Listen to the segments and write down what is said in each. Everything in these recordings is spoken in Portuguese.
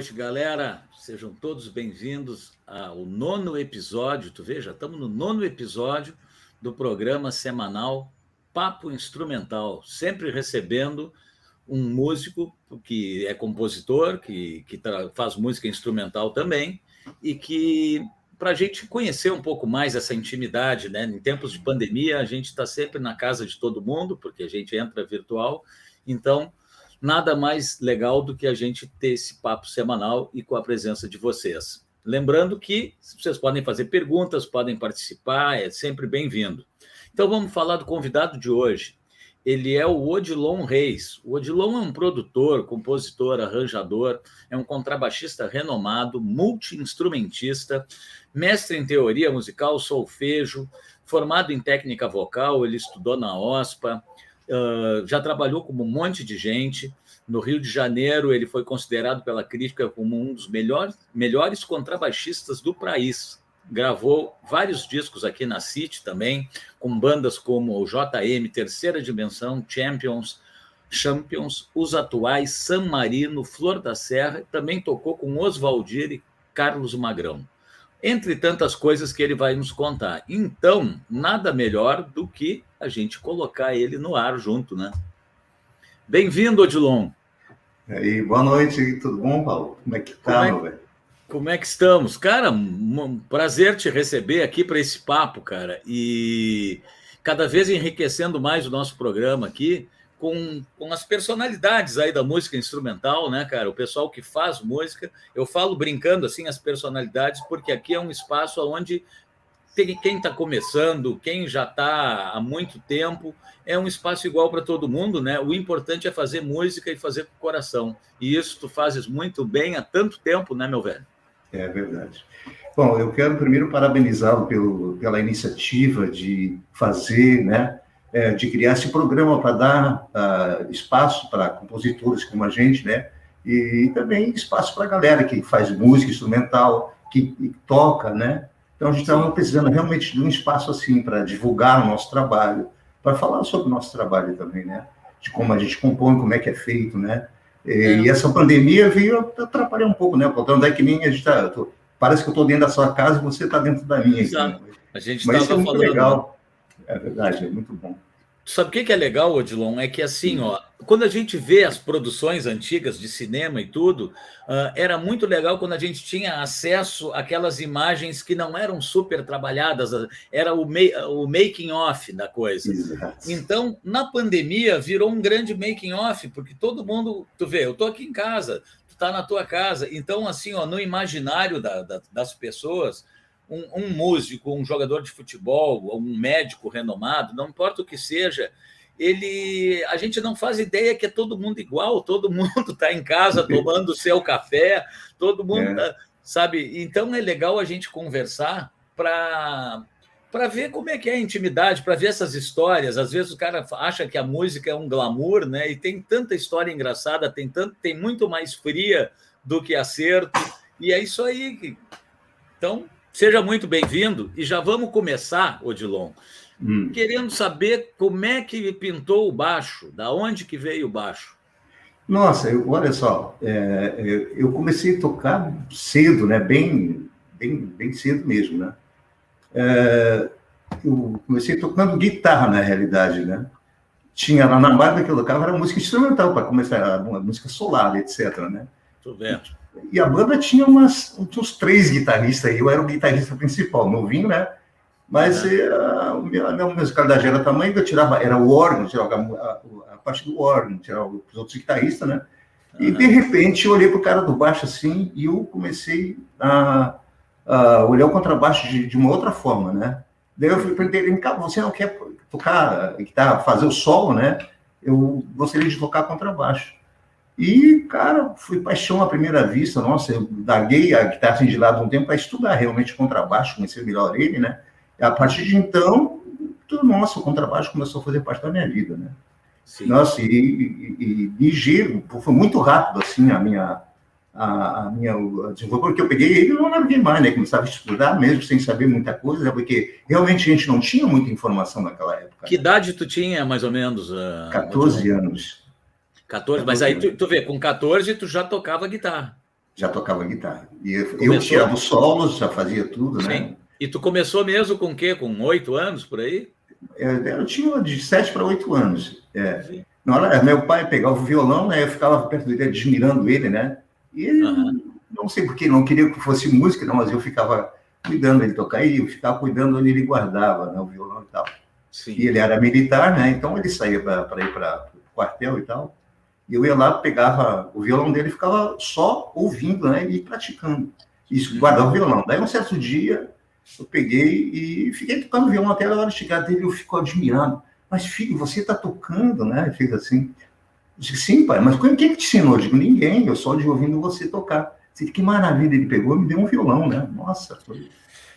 Noite, galera. Sejam todos bem-vindos ao nono episódio. Tu vê, já estamos no nono episódio do programa semanal Papo Instrumental, sempre recebendo um músico que é compositor, que, que faz música instrumental também, e que, para a gente conhecer um pouco mais essa intimidade, né? Em tempos de pandemia, a gente está sempre na casa de todo mundo, porque a gente entra virtual, então nada mais legal do que a gente ter esse papo semanal e com a presença de vocês. Lembrando que vocês podem fazer perguntas, podem participar, é sempre bem-vindo. Então vamos falar do convidado de hoje. Ele é o Odilon Reis. O Odilon é um produtor, compositor, arranjador, é um contrabaixista renomado, multi-instrumentista, mestre em teoria musical, solfejo, formado em técnica vocal, ele estudou na OSPA, já trabalhou com um monte de gente. No Rio de Janeiro, ele foi considerado pela crítica como um dos melhores, melhores contrabaixistas do país. Gravou vários discos aqui na City também, com bandas como o JM, Terceira Dimensão, Champions, Champions, Os Atuais, San Marino, Flor da Serra, também tocou com Oswaldir e Carlos Magrão entre tantas coisas que ele vai nos contar. Então, nada melhor do que a gente colocar ele no ar junto, né? Bem-vindo, Odilon. E aí, boa noite, tudo bom, Paulo? Como é que tá, é, meu velho? Como é que estamos? Cara, um prazer te receber aqui para esse papo, cara. E cada vez enriquecendo mais o nosso programa aqui com, com as personalidades aí da música instrumental, né, cara? O pessoal que faz música. Eu falo brincando assim as personalidades, porque aqui é um espaço onde tem, quem está começando, quem já está há muito tempo, é um espaço igual para todo mundo, né? O importante é fazer música e fazer com o coração. E isso tu fazes muito bem há tanto tempo, né, meu velho? É verdade. Bom, eu quero primeiro parabenizá-lo pela iniciativa de fazer, né, é, de criar esse programa para dar uh, espaço para compositores como a gente, né? E, e também espaço para a galera que faz música instrumental, que, que toca, né? Então a gente estava precisando realmente de um espaço assim para divulgar o nosso trabalho, para falar sobre o nosso trabalho também, né? De como a gente compõe, como é que é feito, né? E, é. e essa pandemia veio atrapalhar um pouco, né? Portanto, é que nem a gente está. Parece que eu estou dentro da sua casa e você está dentro da minha. Exato. Aqui. A gente estava é falando. Legal. É verdade, é muito bom. Sabe o que é legal, Odilon? É que assim, ó, quando a gente vê as produções antigas de cinema e tudo, uh, era muito legal quando a gente tinha acesso àquelas imagens que não eram super trabalhadas, era o, o making off da coisa. Exato. Então, na pandemia, virou um grande making off, porque todo mundo, tu vê, eu tô aqui em casa, tu tá na tua casa, então assim, ó, no imaginário da, da, das pessoas, um, um músico, um jogador de futebol, um médico renomado, não importa o que seja, ele a gente não faz ideia que é todo mundo igual, todo mundo está em casa tomando seu café, todo mundo é. tá, sabe. Então é legal a gente conversar para para ver como é que é a intimidade, para ver essas histórias. Às vezes o cara acha que a música é um glamour, né? E tem tanta história engraçada, tem tanto, tem muito mais fria do que acerto. E é isso aí. Então, Seja muito bem-vindo e já vamos começar, Odilon, hum. querendo saber como é que pintou o baixo, da onde que veio o baixo. Nossa, eu, olha só, é, eu comecei a tocar cedo, né? Bem, bem, bem cedo mesmo, né? É, eu comecei tocando guitarra na realidade, né? Tinha lá na banda que eu tocava era música instrumental para começar a música solar, etc, né? Tô vendo. E a banda tinha, umas, tinha uns três guitarristas aí, eu era o guitarrista principal, novinho, né? Mas uhum. a, a minha musicalidade era tamanho que eu tirava, era o órgão, tirava a, a, parte do órgão, tirava os outros guitarristas, né? Uhum. E de repente eu olhei para o cara do baixo assim e eu comecei a, a olhar o contrabaixo de, de, uma outra forma, né? Daí eu perguntei ele, cara, você não quer tocar guitarra, fazer o solo, né? Eu gostaria de tocar contrabaixo. E, cara, fui paixão à primeira vista. Nossa, eu larguei a guitarra assim, de lado um tempo para estudar realmente contrabaixo, conhecer melhor ele, né? E a partir de então, tudo, nossa, o contrabaixo começou a fazer parte da minha vida, né? Sim. Nossa, e, e, e ligeiro, foi muito rápido, assim, a minha, a, a minha desenvolvimento, porque eu peguei ele e não larguei mais, né? Começava a estudar mesmo, sem saber muita coisa, né? porque realmente a gente não tinha muita informação naquela época. Que né? idade tu tinha, mais ou menos? Uh, 14 anos. 14, mas aí tu, tu vê, com 14 tu já tocava guitarra. Já tocava guitarra. E eu, eu tirava os solos, já fazia tudo, né? Sim. E tu começou mesmo com o quê? Com oito anos por aí? Eu, eu tinha de sete para oito anos. É. Na hora, meu pai pegava o violão, né? Eu ficava perto dele, admirando ele, né? E ele, uhum. não sei porque, não queria que fosse música, não, mas eu ficava cuidando dele tocar e eu ficava cuidando onde ele guardava né, o violão e tal. Sim. E ele era militar, né? Então ele saía para ir para o quartel e tal. E eu ia lá, pegava o violão dele e ficava só ouvindo, né? E praticando. Isso, guardava o violão. Daí um certo dia eu peguei e fiquei tocando violão até a hora de chegar dele, eu fico admirando. Mas, filho, você está tocando, né? Ele fez assim. Eu disse, sim, pai, mas quem que te ensinou? Eu digo, ninguém, eu só de ouvindo você tocar. Disse, que maravilha, ele pegou e me deu um violão, né? Nossa, foi.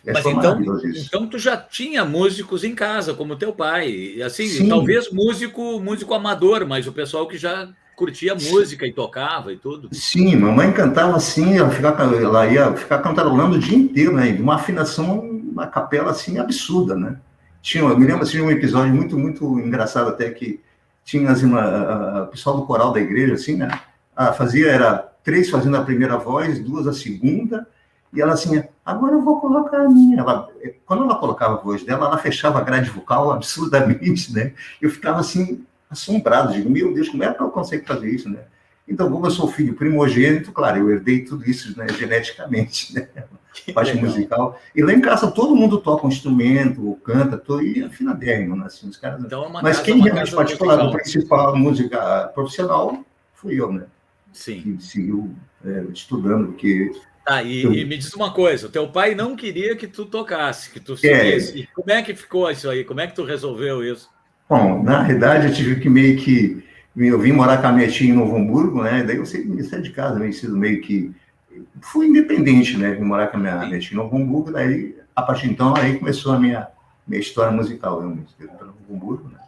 Mas então, então tu já tinha músicos em casa, como teu pai. Assim, Sim. talvez músico, músico amador, mas o pessoal que já curtia música e tocava e tudo. Sim, mamãe cantava assim, ela, ficava, ela ia ficar cantarolando o dia inteiro, né? Uma afinação, uma capela assim absurda, né? Tinha, eu me lembro assim, de um episódio muito, muito engraçado até que tinha assim, o pessoal do coral da igreja, assim, né? Ah, fazia, era três fazendo a primeira voz, duas a segunda, e ela assim, agora eu vou colocar a minha. Ela, quando ela colocava a voz dela, ela fechava a grade vocal absurdamente, né? Eu ficava assim, assombrado, digo, meu Deus, como é que ela consegue fazer isso, né? Então, como eu sou filho primogênito, claro, eu herdei tudo isso né, geneticamente, né? Parte musical. E lá em casa todo mundo toca um instrumento, ou canta, tô, e afinadérrimo, né? Assim, os caras... Então, é Mas casa, quem realmente falar do principal música profissional fui eu, né? Sim. Que seguiu é, estudando, porque Tá, e, eu... e, me diz uma coisa: teu pai não queria que tu tocasse, que tu seguisse. É. Como é que ficou isso aí? Como é que tu resolveu isso? Bom, na realidade, eu tive que meio que. Eu vim morar com a minha tia em Novo Hamburgo, né? Daí eu saí de casa, meio sido meio que. Fui independente, né? Vim morar com a minha, minha tia em Novo Hamburgo, daí, a partir de então, aí começou a minha, minha história musical, realmente. Para Novo Hamburgo, né?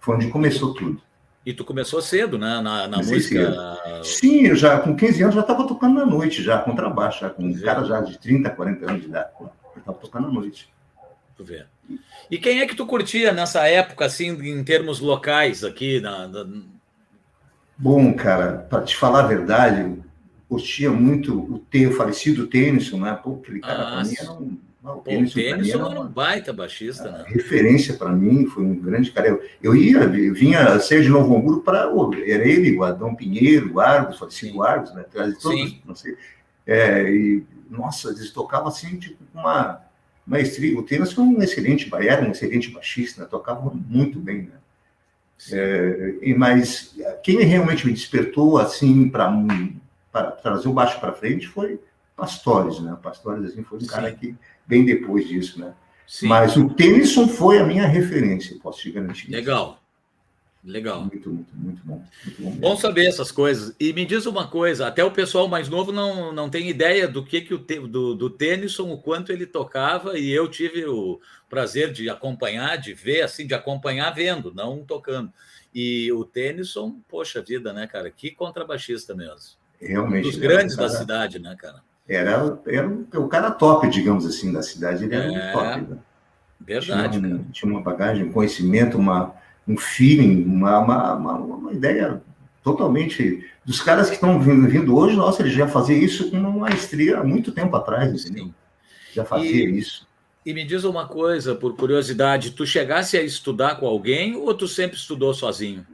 Foi onde começou tudo. E tu começou cedo, né? Na, na música. Cedo. Sim, eu já com 15 anos já estava tocando na noite, já com trabalho, já com um cara já de 30, 40 anos de idade. Eu estava tocando na noite. Tu vê. E quem é que tu curtia nessa época, assim, em termos locais aqui? Na, na... Bom, cara, para te falar a verdade, curtia muito o, o falecido Tennyson, né? Pô, aquele cara ah, para mim era um não, o Tennyson, era um baita baixista, né? Referência para mim, foi um grande cara. Eu, eu ia, eu vinha ser de Novo Hamburgo para. Era ele, o Adão Pinheiro, o Argos, falecido Argos, né? Todos, Sim. não sei. É, e, nossa, eles tocavam assim, tipo, uma maestria. O Tennyson foi um excelente, era um excelente baixista, né? tocava muito bem, né? É, mas quem realmente me despertou assim para trazer o baixo para frente foi Pastores, né? Pastores assim foi um Sim. cara que bem depois disso, né? Sim. Mas o Tennyson foi a minha referência, posso te garantir. Legal. Legal. Muito, muito, muito bom. Muito bom, bom, saber essas coisas. E me diz uma coisa, até o pessoal mais novo não, não tem ideia do que, que o do, do Tennyson, o quanto ele tocava, e eu tive o prazer de acompanhar, de ver, assim, de acompanhar vendo, não tocando. E o Tennyson, poxa vida, né, cara? Que contrabaixista mesmo. Realmente. Um dos grandes cara... da cidade, né, cara? era, era o cara top, digamos assim, da cidade. Ele era é, top. Né? Verdade. Tinha, um, tinha, uma bagagem, um conhecimento, uma, um feeling, uma, uma, uma, uma ideia totalmente. Dos caras que estão vindo, vindo, hoje, nossa, ele já fazia isso com uma maestria há muito tempo atrás, entendeu? Sim. Já fazia e, isso. E me diz uma coisa, por curiosidade, tu chegasse a estudar com alguém ou tu sempre estudou sozinho?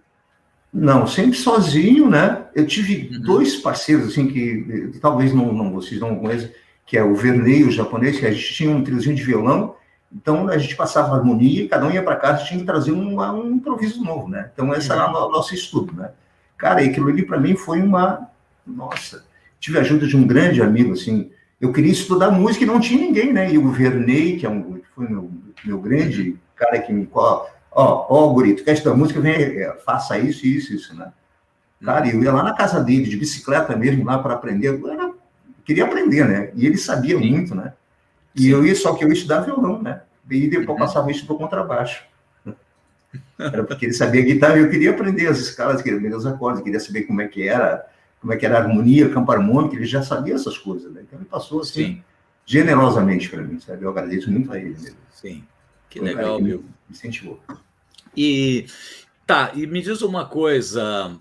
Não, sempre sozinho, né? Eu tive uhum. dois parceiros, assim, que talvez não, não vocês não conheçam, que é o Vernei, o japonês, que a gente tinha um triozinho de violão, então a gente passava harmonia e cada um ia para casa e tinha que trazer um, um improviso novo, né? Então esse uhum. era o nosso estudo, né? Cara, e aquilo ali para mim foi uma... Nossa, tive a ajuda de um grande amigo, assim, eu queria estudar música e não tinha ninguém, né? E o Vernei, que é um, foi meu, meu grande cara que me ó, ó, guri, tu quer estudar música, vem, é, faça isso, isso, isso, né? Cara, eu ia lá na casa dele, de bicicleta mesmo, lá para aprender. Eu era, queria aprender, né? E ele sabia muito, né? E Sim. eu ia, só que eu ia estudar violão, né? E depois uhum. passava isso para contrabaixo. Era porque ele sabia guitarra e eu queria aprender as escalas, queria aprender os acordes, queria saber como é que era, como é que era a harmonia, campo harmônico, ele já sabia essas coisas, né? Então ele passou assim, Sim. generosamente para mim, sabe? Eu agradeço muito a ele mesmo. Sim. Que Foi legal, meu. Me incentivou. E tá, e me diz uma coisa,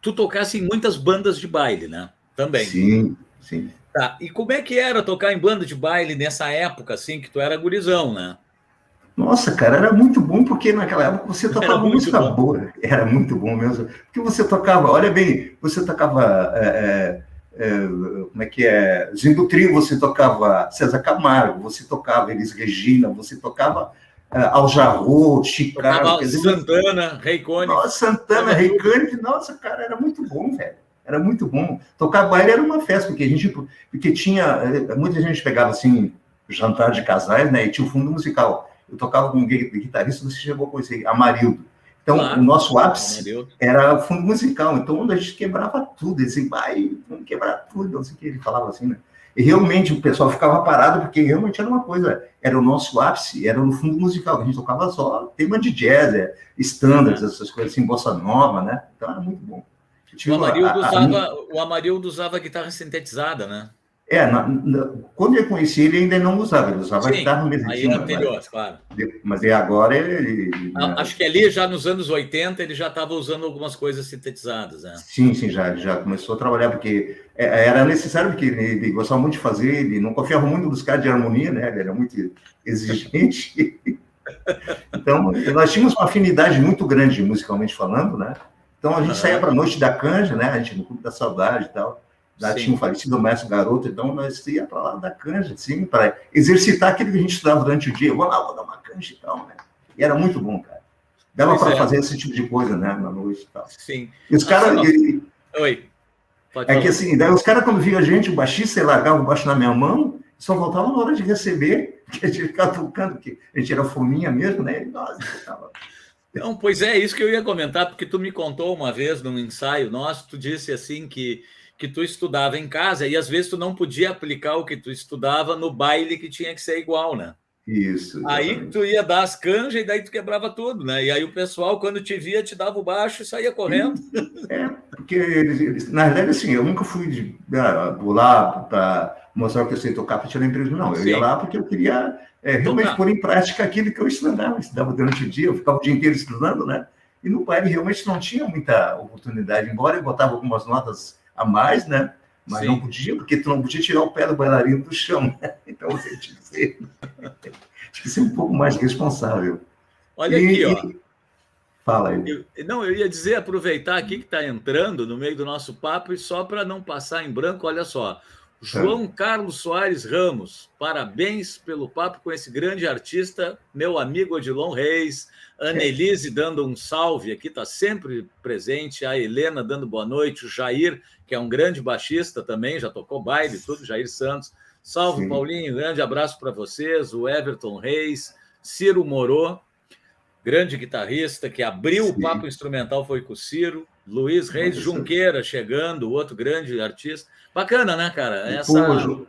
tu tocasse em muitas bandas de baile, né? Também. Sim, sim. Tá, e como é que era tocar em banda de baile nessa época, assim, que tu era gurizão, né? Nossa, cara, era muito bom, porque naquela época você tocava música bom. boa. Era muito bom mesmo. Porque você tocava, olha bem, você tocava. É, é, é, como é que é? Zindo Trio, você tocava César Camargo, você tocava Elis Regina, você tocava uh, Al Jarreau, Chicago. Dizer, Santana, Rei Cone. Nossa, Santana, Rei Cone. Nossa, cara, era muito bom, velho. Era muito bom. Tocar baile era uma festa, porque a gente. Porque tinha. Muita gente pegava assim, jantar de casais, né? E tinha o fundo musical eu tocava com um guitarrista, você chegou a conhecer, Amarildo. Então, claro, o nosso ápice era o fundo musical. Então, a gente quebrava tudo, esse vai, vamos quebrar tudo, não sei o que ele falava assim, né? E realmente o pessoal ficava parado, porque realmente era uma coisa, era o nosso ápice, era no fundo musical, a gente tocava só tema de jazz, é, standards, essas coisas assim, bossa nova, né? Então era muito bom. O Amarildo, a, a, usava, o Amarildo usava guitarra sintetizada, né? É, na, na, quando eu conheci ele, ainda não usava, ele usava Sim, guitarra mesmo. Aí é anterior, mas, claro. Mas é agora ele. Ah, acho que ali, já nos anos 80, ele já estava usando algumas coisas sintetizadas, né? Sim, sim, já, já começou a trabalhar, porque é, era necessário, porque ele, ele, gostava muito de fazer, ele não confiava muito dos caras de harmonia, né? Ele era muito exigente. então, nós tínhamos uma afinidade muito grande, musicalmente falando, né? Então, a gente saía para a noite da canja, né? A gente no Clube da Saudade e tal já Sim. tinha um falecido mestre garoto, então nós ia para lá da canja, assim, para exercitar aquilo que a gente estudava durante o dia. Vou lá, vou dar uma canja e tal, né? E era muito bom, cara. Dava para é. fazer esse tipo de coisa, né, na noite e tal. Sim. E os caras. Oi. Pode é falar. que assim, daí os caras, quando via a gente, o baixista, ele largava o baixo na minha mão, só voltava na hora de receber, que a gente ficava tocando, que a gente era fominha mesmo, né? E nós tocava. Não, pois é, isso que eu ia comentar, porque tu me contou uma vez num ensaio nosso, tu disse assim que que tu estudava em casa e às vezes tu não podia aplicar o que tu estudava no baile que tinha que ser igual, né? Isso. Exatamente. Aí tu ia dar as canjas e daí tu quebrava tudo, né? E aí o pessoal, quando te via, te dava o baixo e saía correndo. É, porque, na verdade, assim, eu nunca fui de, ah, lá para mostrar que eu sei tocar para tirar emprego, não. Eu Sim. ia lá porque eu queria é, realmente pôr em prática aquilo que eu estudava. Eu estudava durante o dia, eu ficava o dia inteiro estudando, né? E no baile realmente não tinha muita oportunidade, embora eu botava algumas notas a mais, né? Mas Sim. não podia, porque tu não podia tirar o pé do bailarino do chão. Né? Então você tinha que ser, tinha que ser um pouco mais responsável. Olha e, aqui, ó. Fala aí. Eu, não, eu ia dizer, aproveitar aqui que está entrando no meio do nosso papo, e só para não passar em branco, olha só. João é. Carlos Soares Ramos, parabéns pelo papo com esse grande artista, meu amigo Odilon Reis, Annelise dando um salve aqui, está sempre presente, a Helena dando boa noite, o Jair, que é um grande baixista também, já tocou baile, tudo, Jair Santos. Salve, Sim. Paulinho, grande abraço para vocês, o Everton Reis, Ciro Morô, grande guitarrista, que abriu Sim. o papo instrumental, foi com o Ciro, Luiz Reis Junqueira chegando, outro grande artista. Bacana, né, cara? Essa... Pô,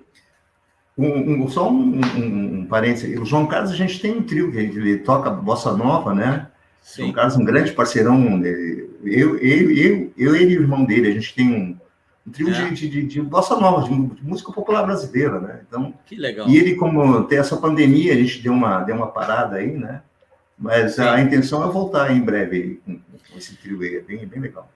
um, um, só um, um, um parênteses. O João Carlos, a gente tem um trio, que ele toca bossa nova, né? Sim. João Carlos, um grande parceirão. Eu, eu, eu, eu, ele e o irmão dele, a gente tem um, um trio é. de, de, de, bossa nova, de, de, música popular brasileira, né? Então, que legal. E ele, como tem essa pandemia, a gente deu uma, deu uma parada aí, né? Mas Sim. a intenção é voltar em breve com, com esse trio aí, é bem, bem legal.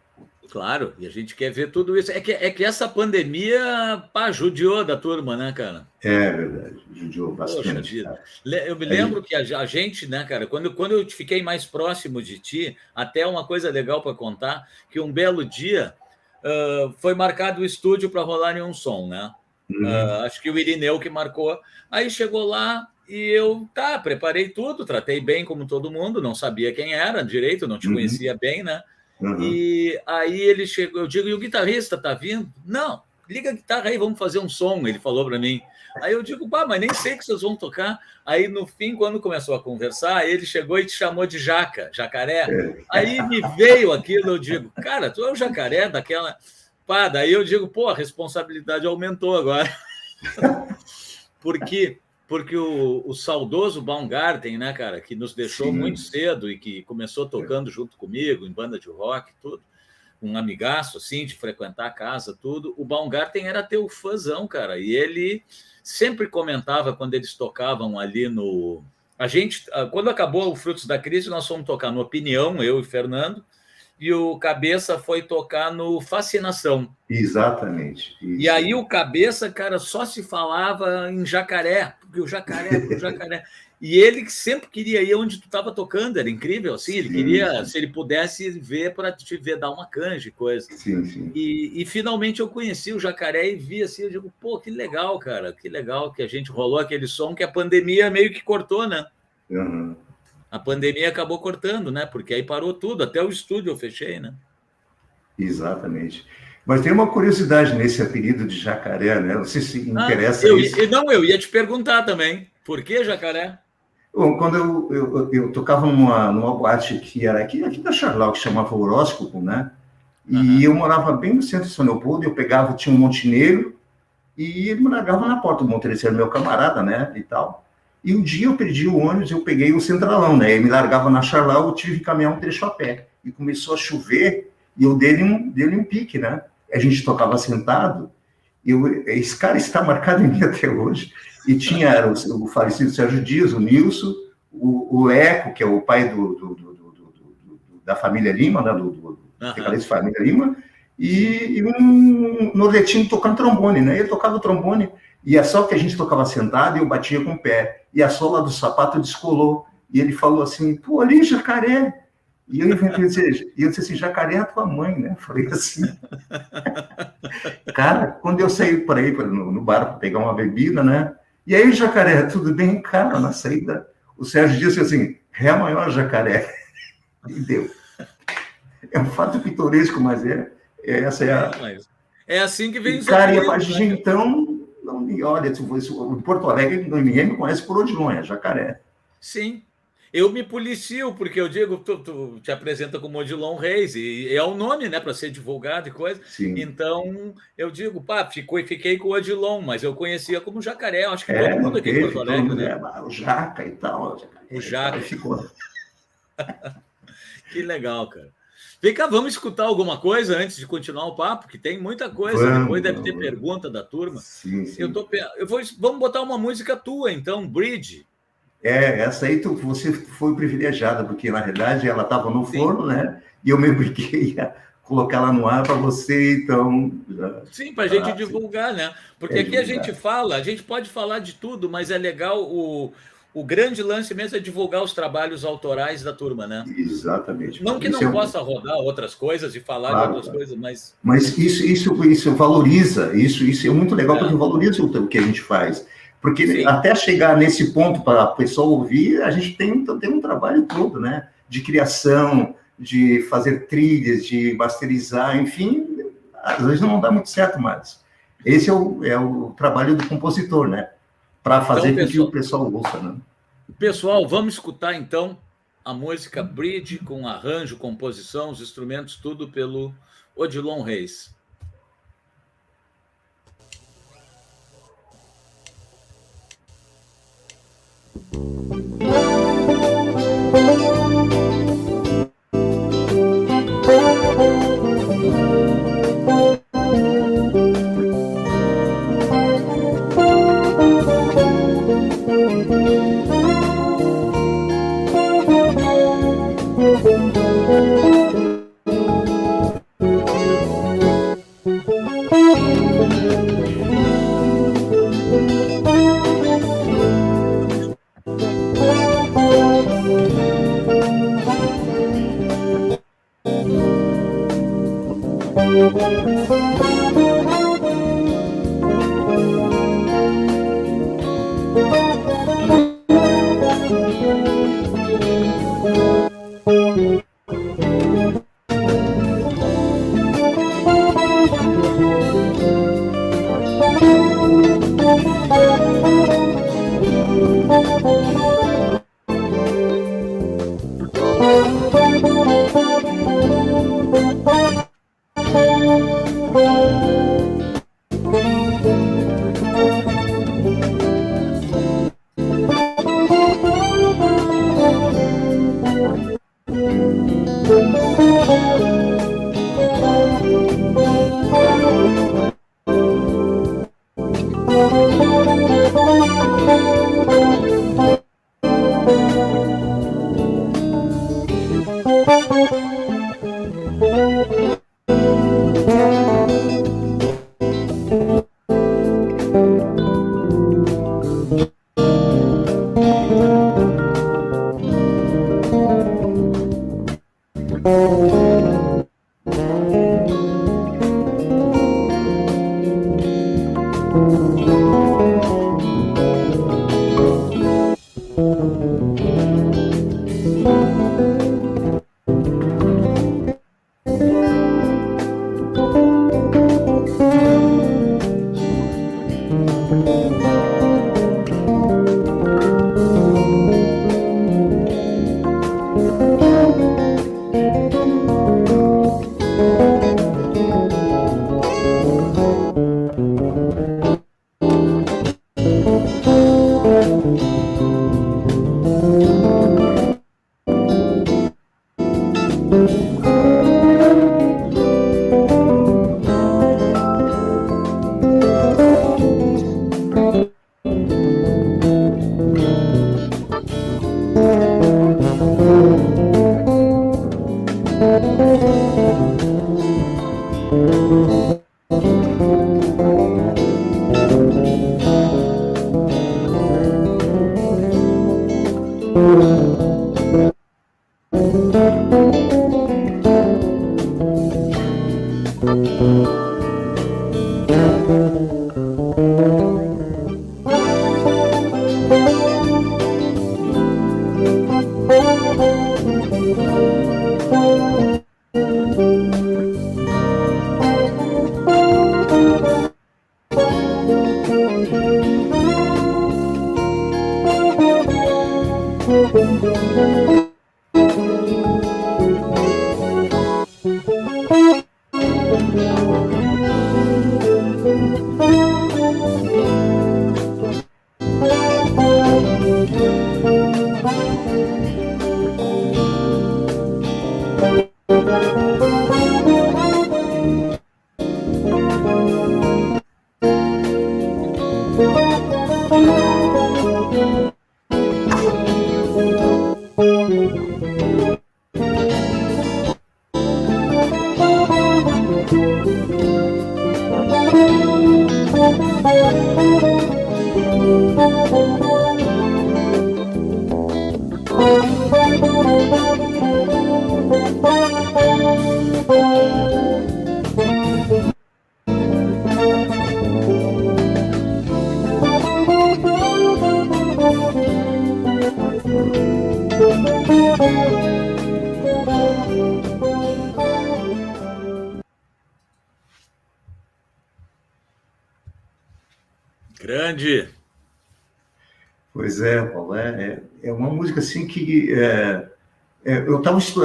Claro, e a gente quer ver tudo isso. É que, é que essa pandemia pá, judiou da turma, né, cara? É verdade, judiou bastante. Eu me lembro que a, gente, né, cara, quando, quando eu fiquei mais próximo de ti, até uma coisa legal para contar, que um belo dia uh, foi marcado o estúdio para rolar em um som, né? Uhum. Uh, acho que o Irineu que marcou. Aí chegou lá, e eu, tá, preparei tudo, tratei bem como todo mundo, não sabia quem era direito, não te uhum. conhecia bem, né? Uhum. E aí ele chegou, eu digo, e o guitarrista tá vindo? Não, liga a guitarra aí, vamos fazer um som, ele falou para mim. Aí eu digo, pá, mas nem sei que vocês vão tocar. Aí no fim, quando começou a conversar, ele chegou e te chamou de jaca, jacaré. É. Aí me veio aquilo, eu digo, cara, tu é o jacaré daquela. Pá, daí eu digo, pô, a responsabilidade aumentou agora. Porque porque o, o, saudoso Baumgarten, né, cara, que nos deixou Sim. muito cedo e que começou tocando junto comigo em banda de rock, tudo, um amigaço, assim, de frequentar a casa, tudo. O Baumgarten era teu fãzão, cara, e ele sempre comentava quando eles tocavam ali no. A gente, quando acabou o Frutos da Crise, nós fomos tocar no Opinião, eu e Fernando, e o Cabeça foi tocar no Fascinação. Exatamente. Isso. E aí o Cabeça, cara, só se falava em jacaré, porque o jacaré, o jacaré. E ele sempre queria ir onde tu estava tocando, era incrível, assim, ele sim, queria, sim. se ele pudesse ver para te ver dar uma canja e coisa. Sim, sim. E, e, finalmente eu conheci o jacaré e vi assim, eu digo, pô, que legal, cara, que legal que a gente rolou aquele som que a pandemia meio que cortou, né? Uhum a pandemia acabou cortando, né? Porque aí parou tudo, até o estúdio eu fechei, né? Exatamente. Mas tem uma curiosidade nesse apelido de jacaré, né? Você se ah, interessa ah, eu, isso. Não, eu ia te perguntar também. Por que jacaré? Bom, quando eu, eu, eu, tocava numa, numa boate que era aqui, aqui da Charlau, que chamava Horóscopo, né? E uhum. eu morava bem no centro de São Leopoldo, eu pegava, tinha um montenegro, e ele me largava na porta do Montenegro, era meu camarada, né? E tal. E um dia eu perdi o ônibus, eu peguei o centralão, né? Ele me largava na Charlau, eu tive que caminhar um trecho a pé. E começou a chover, e eu dei um, dei um pique, né? A gente tocava sentado, e eu, esse cara está marcado em mim até hoje. E tinha o, o falecido Sérgio Dias, o Nilson, o, o Eco, que é o pai do, do, do, da família Lima, né? Do, do, uhum. família Lima, e, e um nordestino tocando trombone, né? Ele tocava o trombone, e é só que a gente tocava sentado e eu batia com o pé. E a sola do sapato descolou. E ele falou assim, pô, ali, jacaré. E eu inventei e eu disse assim, jacaré é a tua mãe, né? Falei assim. Cara, quando eu saí por aí no, no bar para pegar uma bebida, né? E aí, jacaré, tudo bem? Cara, na saída, o Sérgio disse assim, ré maior jacaré. E deu. É um fato pitoresco, mas é, é essa é a... É assim que vem os Cara, e a partir de então, não, olha, se fosse, em Porto Alegre, ninguém me conhece por Odilon, é jacaré. Sim. Eu me policio, porque eu digo, tu, tu te apresenta como Odilon Reis, e é o um nome, né, para ser divulgado e coisa. Sim. Então, eu digo, pá, ficou, fiquei com o Odilon, mas eu conhecia como Jacaré, acho que é, todo mundo aqui em Porto Alegre, né? É, o Jaca e tal. O Jaca. Ficou. que legal, cara. Vem cá, vamos escutar alguma coisa antes de continuar o papo, que tem muita coisa. Vamos, Depois deve ter pergunta da turma. Sim, sim. Eu tô, eu vou, vamos botar uma música tua, então, Bridge. É, essa aí tu, você foi privilegiada, porque na verdade ela estava no sim. forno, né? E eu me obriguei a colocar ela no ar para você, então. Sim, para a gente ah, divulgar, sim. né? Porque é aqui divulgar. a gente fala, a gente pode falar de tudo, mas é legal o o grande lance mesmo é divulgar os trabalhos autorais da turma, né? Exatamente. Não que não é possa rodar outras coisas e falar claro, de outras coisas, mas. Mas isso, isso, isso valoriza, isso, isso é muito legal, é. porque valoriza o que a gente faz. Porque Sim. até chegar nesse ponto para a pessoa ouvir, a gente tem, tem um trabalho todo, né? De criação, de fazer trilhas, de masterizar, enfim, às vezes não dá muito certo mais. Esse é o, é o trabalho do compositor, né? Para fazer então, com que o pessoal ouça, né? Pessoal, vamos escutar então a música Bridge com arranjo, composição, os instrumentos, tudo pelo Odilon Reis. Música Thank you. Grande.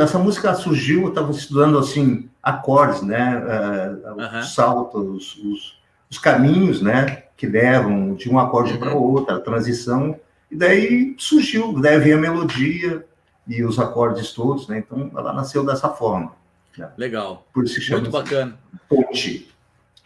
Essa música surgiu, eu estava estudando assim acordes, né, uh, os saltos, os, os, caminhos, né, que levam de um acorde uhum. para outro, a transição, e daí surgiu, daí veio a melodia e os acordes todos, né, então ela nasceu dessa forma. Né? Legal. Por isso chama Muito bacana. Ponte.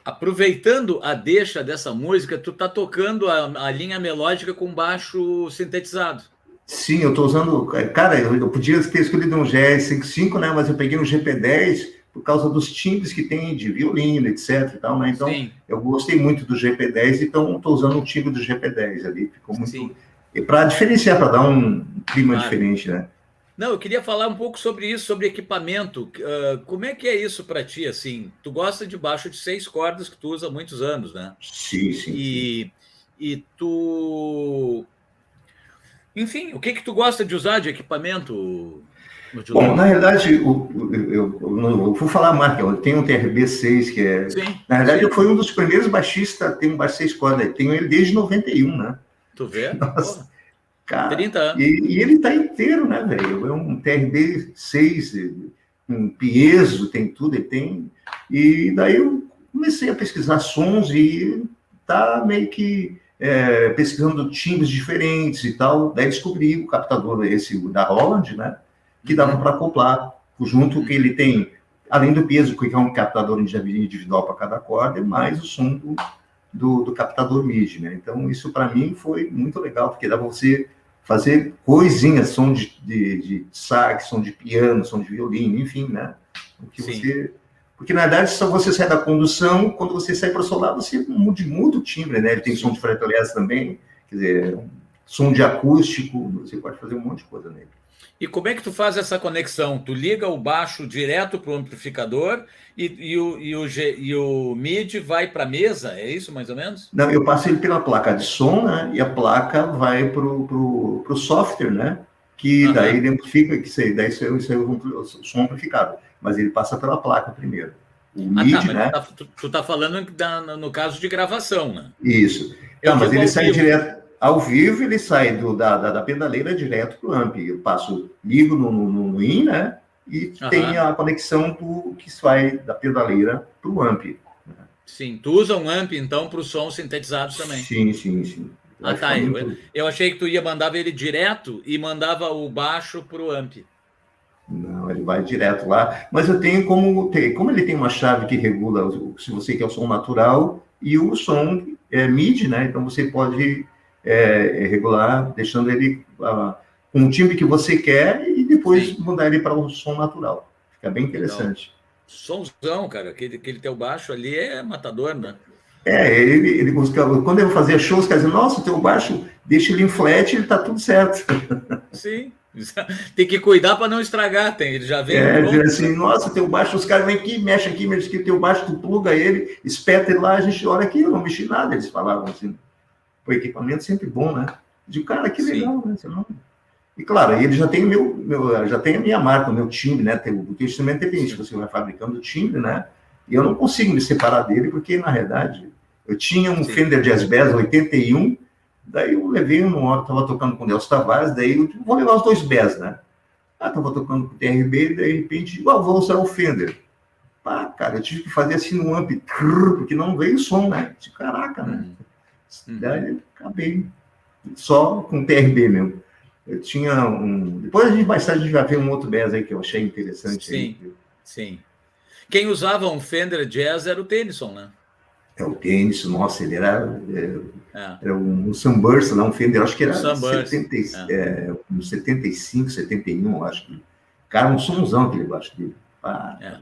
Aproveitando a deixa dessa música, tu tá tocando a, a linha melódica com baixo sintetizado. Sim, eu estou usando. Cara, eu, podia ter escolhido um GS55, né? Mas eu peguei um GP10 por causa dos timbres que tem de violino, etc. E tal, né? Então, Sim. eu gostei muito do GP10, então estou usando o timbre do GP10 ali. Ficou muito. Para diferenciar, para dar um clima claro. diferente, né? Não, eu queria falar um pouco sobre isso, sobre equipamento. Uh, como é que é isso para ti, assim? Tu gosta de baixo de seis cordas que tu usa há muitos anos, né? Sim, sim. E, sim. e tu... Enfim, o que que tu gosta de usar de equipamento? Bom, na realidade, eu, eu, eu, eu, vou falar a marca, eu tenho um TRB6, que é... Sim, na realidade, sim. eu fui um dos primeiros baixistas, tenho um baixo seis cordas, tenho ele desde 91, né? Tu vê? Nossa. Cara, 30 anos. E, e ele está inteiro, né, velho? É um TRB 6, um piezo, tem tudo, ele tem. E daí eu comecei a pesquisar sons e tá meio que é, pesquisando timbres diferentes e tal. Daí descobri o captador esse da Holland, né? Que dava para acoplar, junto que ele tem, além do peso, que é um captador individual para cada corda, mais o som do, do, do captador MIDI, né? Então, isso para mim foi muito legal, porque dá para você fazer coisinhas, som de, de, de sax, som de piano, som de violino, enfim, né? O que você porque, na verdade, só você sai da condução, quando você sai para o solar, você muda, muda o timbre, né? Ele tem som de fretless também, quer dizer, som de acústico, você pode fazer um monte de coisa nele. E como é que tu faz essa conexão? Tu liga o baixo direto para o amplificador e, e, o, e, o, e o MIDI vai para a mesa? É isso, mais ou menos? Não, eu passo ele pela placa de som, né? E a placa vai para o software, né? Que uhum. daí ele amplifica, que daí isso, isso é o som amplificado mas ele passa pela placa primeiro. O ah, MIDI, tá, né? Tu está tá falando da, no caso de gravação, né? Isso. Não, mas ele sai vivo. direto. Ao vivo, ele sai do, da, da, da pedaleira direto para o amp. Eu passo, ligo no, no, no IN, né? E tem a conexão do, que sai da pedaleira para o amp. Sim, tu usa um amp, então, para os sons sintetizados também. Sim, sim, sim. Ah, tá. Eu, eu achei que tu ia mandava ele direto e mandava o baixo para o amp. Não, ele vai direto lá. Mas eu tenho como. Como ele tem uma chave que regula se você quer o som natural e o som é, MIDI, né? Então você pode é, regular deixando ele uh, com o timbre que você quer e depois Sim. mandar ele para o som natural. Fica bem interessante. Somzão, cara. Aquele, aquele teu baixo ali é matador, né? É, ele, ele quando eu fazia shows, quer dizer, nossa, o teu baixo, deixa ele em flat, ele tá tudo certo. Sim. Tem que cuidar para não estragar, tem. Ele já vem. É, diz assim, nossa, tem o baixo, os caras vêm aqui, mexe aqui, mexe aqui, tem o baixo, tu pluga ele, espeta ele lá, a gente olha aqui, eu não mexi nada, eles falavam assim. O equipamento sempre bom, né? De cara, que legal, Sim. né? E claro, ele já tem meu, meu, já tem a minha marca, o meu timbre, né? Tem, o instrumento depende, você vai fabricando o timbre, né? E eu não consigo me separar dele, porque, na realidade, eu tinha um Sim. Fender Jazz Bass 81, Daí eu levei uma hora, estava tocando com o Nelson Tavares, daí eu vou levar os dois BES, né? Ah, estava tocando com o TRB, daí de repente, ah, vou usar o Fender. Pá, cara, eu tive que fazer assim no amp, porque não veio som, né? De caraca, né? Uhum. Daí acabei só com o TRB mesmo. Eu tinha um. Depois a gente mais tarde a gente vai ver um outro BES aí que eu achei interessante. Sim, aí. sim. Quem usava um Fender Jazz era o Tennyson, né? É o tênis, nossa, ele era, é, é. era um, Sunburst, não um Fender, acho que era 70, é. é. um 75, 71, acho que. Cara, um somzão aquele baixo dele. Ah, é. Tá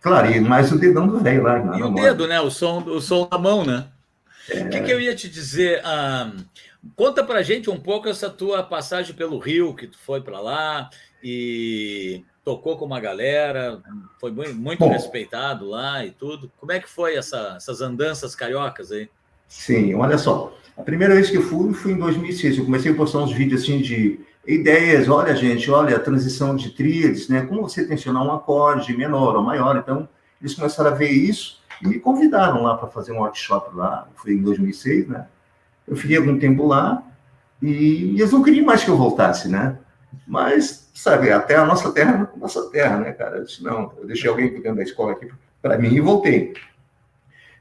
claro, e mais o dedão do velho lá. E o dedo, né? O som, o som da mão, né? É. O que, que, eu ia te dizer? Ah, conta pra gente um pouco essa tua passagem pelo Rio, que tu foi para lá, e tocou com uma galera, foi muito, muito respeitado lá e tudo. Como é que foi essa, essas andanças cariocas aí? Sim, olha só. A primeira vez que eu fui foi em 2006. Eu comecei a postar uns vídeos assim de ideias. Olha, gente, olha a transição de tríades, né? Como você tensionar um acorde menor ou maior. Então, eles começaram a ver isso e me convidaram lá para fazer um workshop lá. Foi em 2006, né? Eu fiquei algum tempo lá e eles não queriam mais que eu voltasse, né? Mas, sabe, até a nossa terra, nossa terra, né, cara? Eu disse, não, eu deixei alguém cuidando da escola aqui para mim e voltei.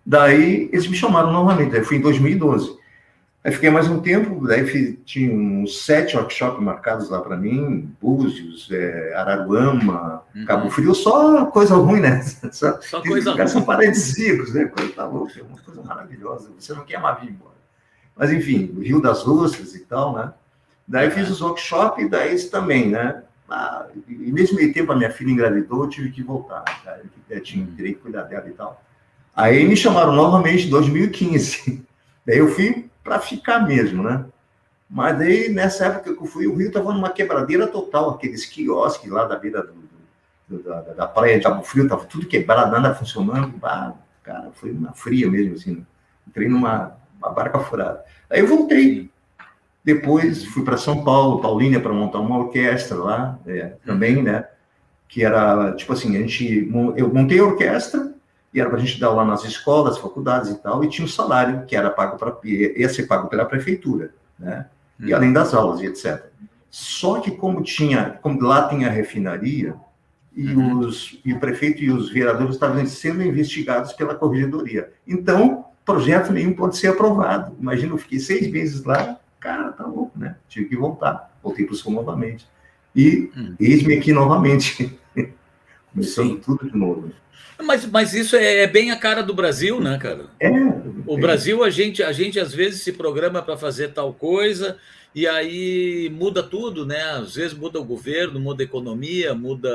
Daí eles me chamaram novamente, daí fui em 2012. Aí fiquei mais um tempo, daí fiz, tinha uns sete workshops marcados lá para mim, Búzios, é, Araruama, uhum. Cabo Frio, só coisa ruim, né? Só, só coisa ruim. São paradisíacos, né? Coisa tá louca, é uma coisa maravilhosa. Você não quer mais vir embora. Mas enfim, o Rio das Russas e tal, né? Daí fiz os workshops e daí também, né? Ah, e nesse meio tempo a minha filha engravidou, eu tive que voltar, cara. Eu tinha direito que cuidar dela e tal. Aí me chamaram novamente em 2015. Daí eu fui para ficar mesmo, né? Mas daí, nessa época que eu fui, o Rio estava numa quebradeira total, aqueles quiosques lá da beira do, do, da, da, praia de Cabo Frio, estava tudo quebrado, nada funcionando. Cara, foi uma fria mesmo, assim. Entrei numa barca furada. Aí eu voltei. Depois fui para São Paulo, Paulínia, para montar uma orquestra lá, é, também, né? Que era, tipo assim, a gente, eu montei a orquestra e era para a gente dar lá nas escolas, faculdades e tal, e tinha um salário que era pago para, ia ser pago pela prefeitura, né? E hum. além das aulas e etc. Só que como tinha, como lá tem a refinaria, e, uhum. os, e o prefeito e os vereadores estavam sendo investigados pela corregedoria. Então, projeto nenhum pode ser aprovado. Imagina, eu fiquei seis meses lá, cara, tá louco, né? Tive que voltar. Voltei para o sul novamente. E hum. eis-me aqui novamente. Começando Sim. tudo de novo. Mas, mas isso é, é bem a cara do Brasil, né, cara? É. O é. Brasil, a gente, a gente às vezes se programa para fazer tal coisa e aí muda tudo, né? Às vezes muda o governo, muda a economia, muda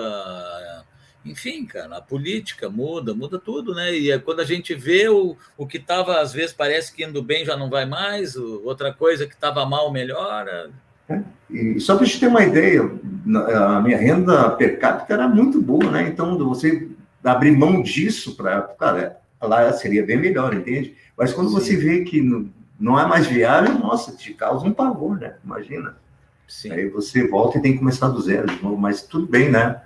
enfim, cara, a política muda, muda tudo, né? E é quando a gente vê o, o que estava, às vezes, parece que indo bem já não vai mais, outra coisa que estava mal melhora. É, e só para a gente ter uma ideia, a minha renda per capita era muito boa, né? Então, você abrir mão disso para. Cara, lá seria bem melhor, entende? Mas quando Sim. você vê que não é mais viável, nossa, te causa um pavor, né? Imagina. Sim. Aí você volta e tem que começar do zero de novo, mas tudo bem, né?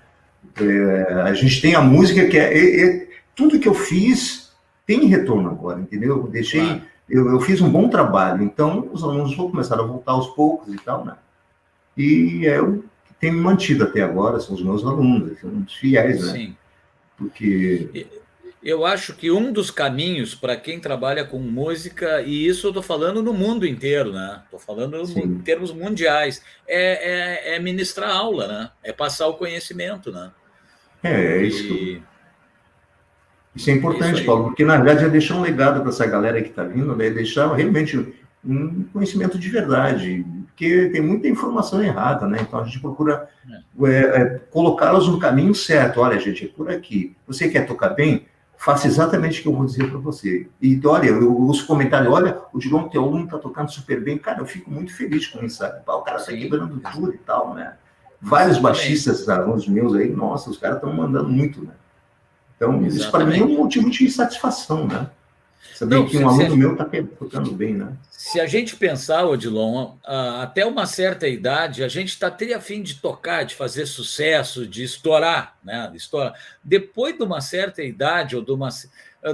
É, a gente tem a música que é, é, é, tudo que eu fiz tem retorno agora, entendeu? Eu deixei, claro. eu, eu, fiz um bom trabalho, então os alunos vão começar a voltar aos poucos e tal, né? E é o que tem me mantido até agora, são os meus alunos, são os fiéis, né? Sim. Porque eu acho que um dos caminhos para quem trabalha com música, e isso eu estou falando no mundo inteiro, né? Estou falando Sim. em termos mundiais, é, é, é, ministrar aula, né? É passar o conhecimento, né? É, é isso. E... Isso é importante, isso Paulo, porque na verdade é deixar um legado para essa galera que está vindo, né? deixar realmente um conhecimento de verdade, porque tem muita informação errada, né? Então a gente procura é. É, é colocá-los no caminho certo. Olha, gente, é por aqui. Você quer tocar bem? faça exatamente o que eu vou dizer para você. E olha, os comentários, olha, o Dilon teu aluno está tocando super bem. Cara, eu fico muito feliz com isso, sabe? O cara está quebrando tudo e tal, né? Vários baixistas, alunos meus aí, nossa, os caras estão mandando muito, né? Então, exatamente. isso para mim é um motivo de satisfação, né? Saber Não, que um aluno meu está tocando bem, né? Se a gente pensar, Odilon, até uma certa idade, a gente está até a fim de tocar, de fazer sucesso, de estourar, né? Estourar. Depois de uma certa idade, ou de uma.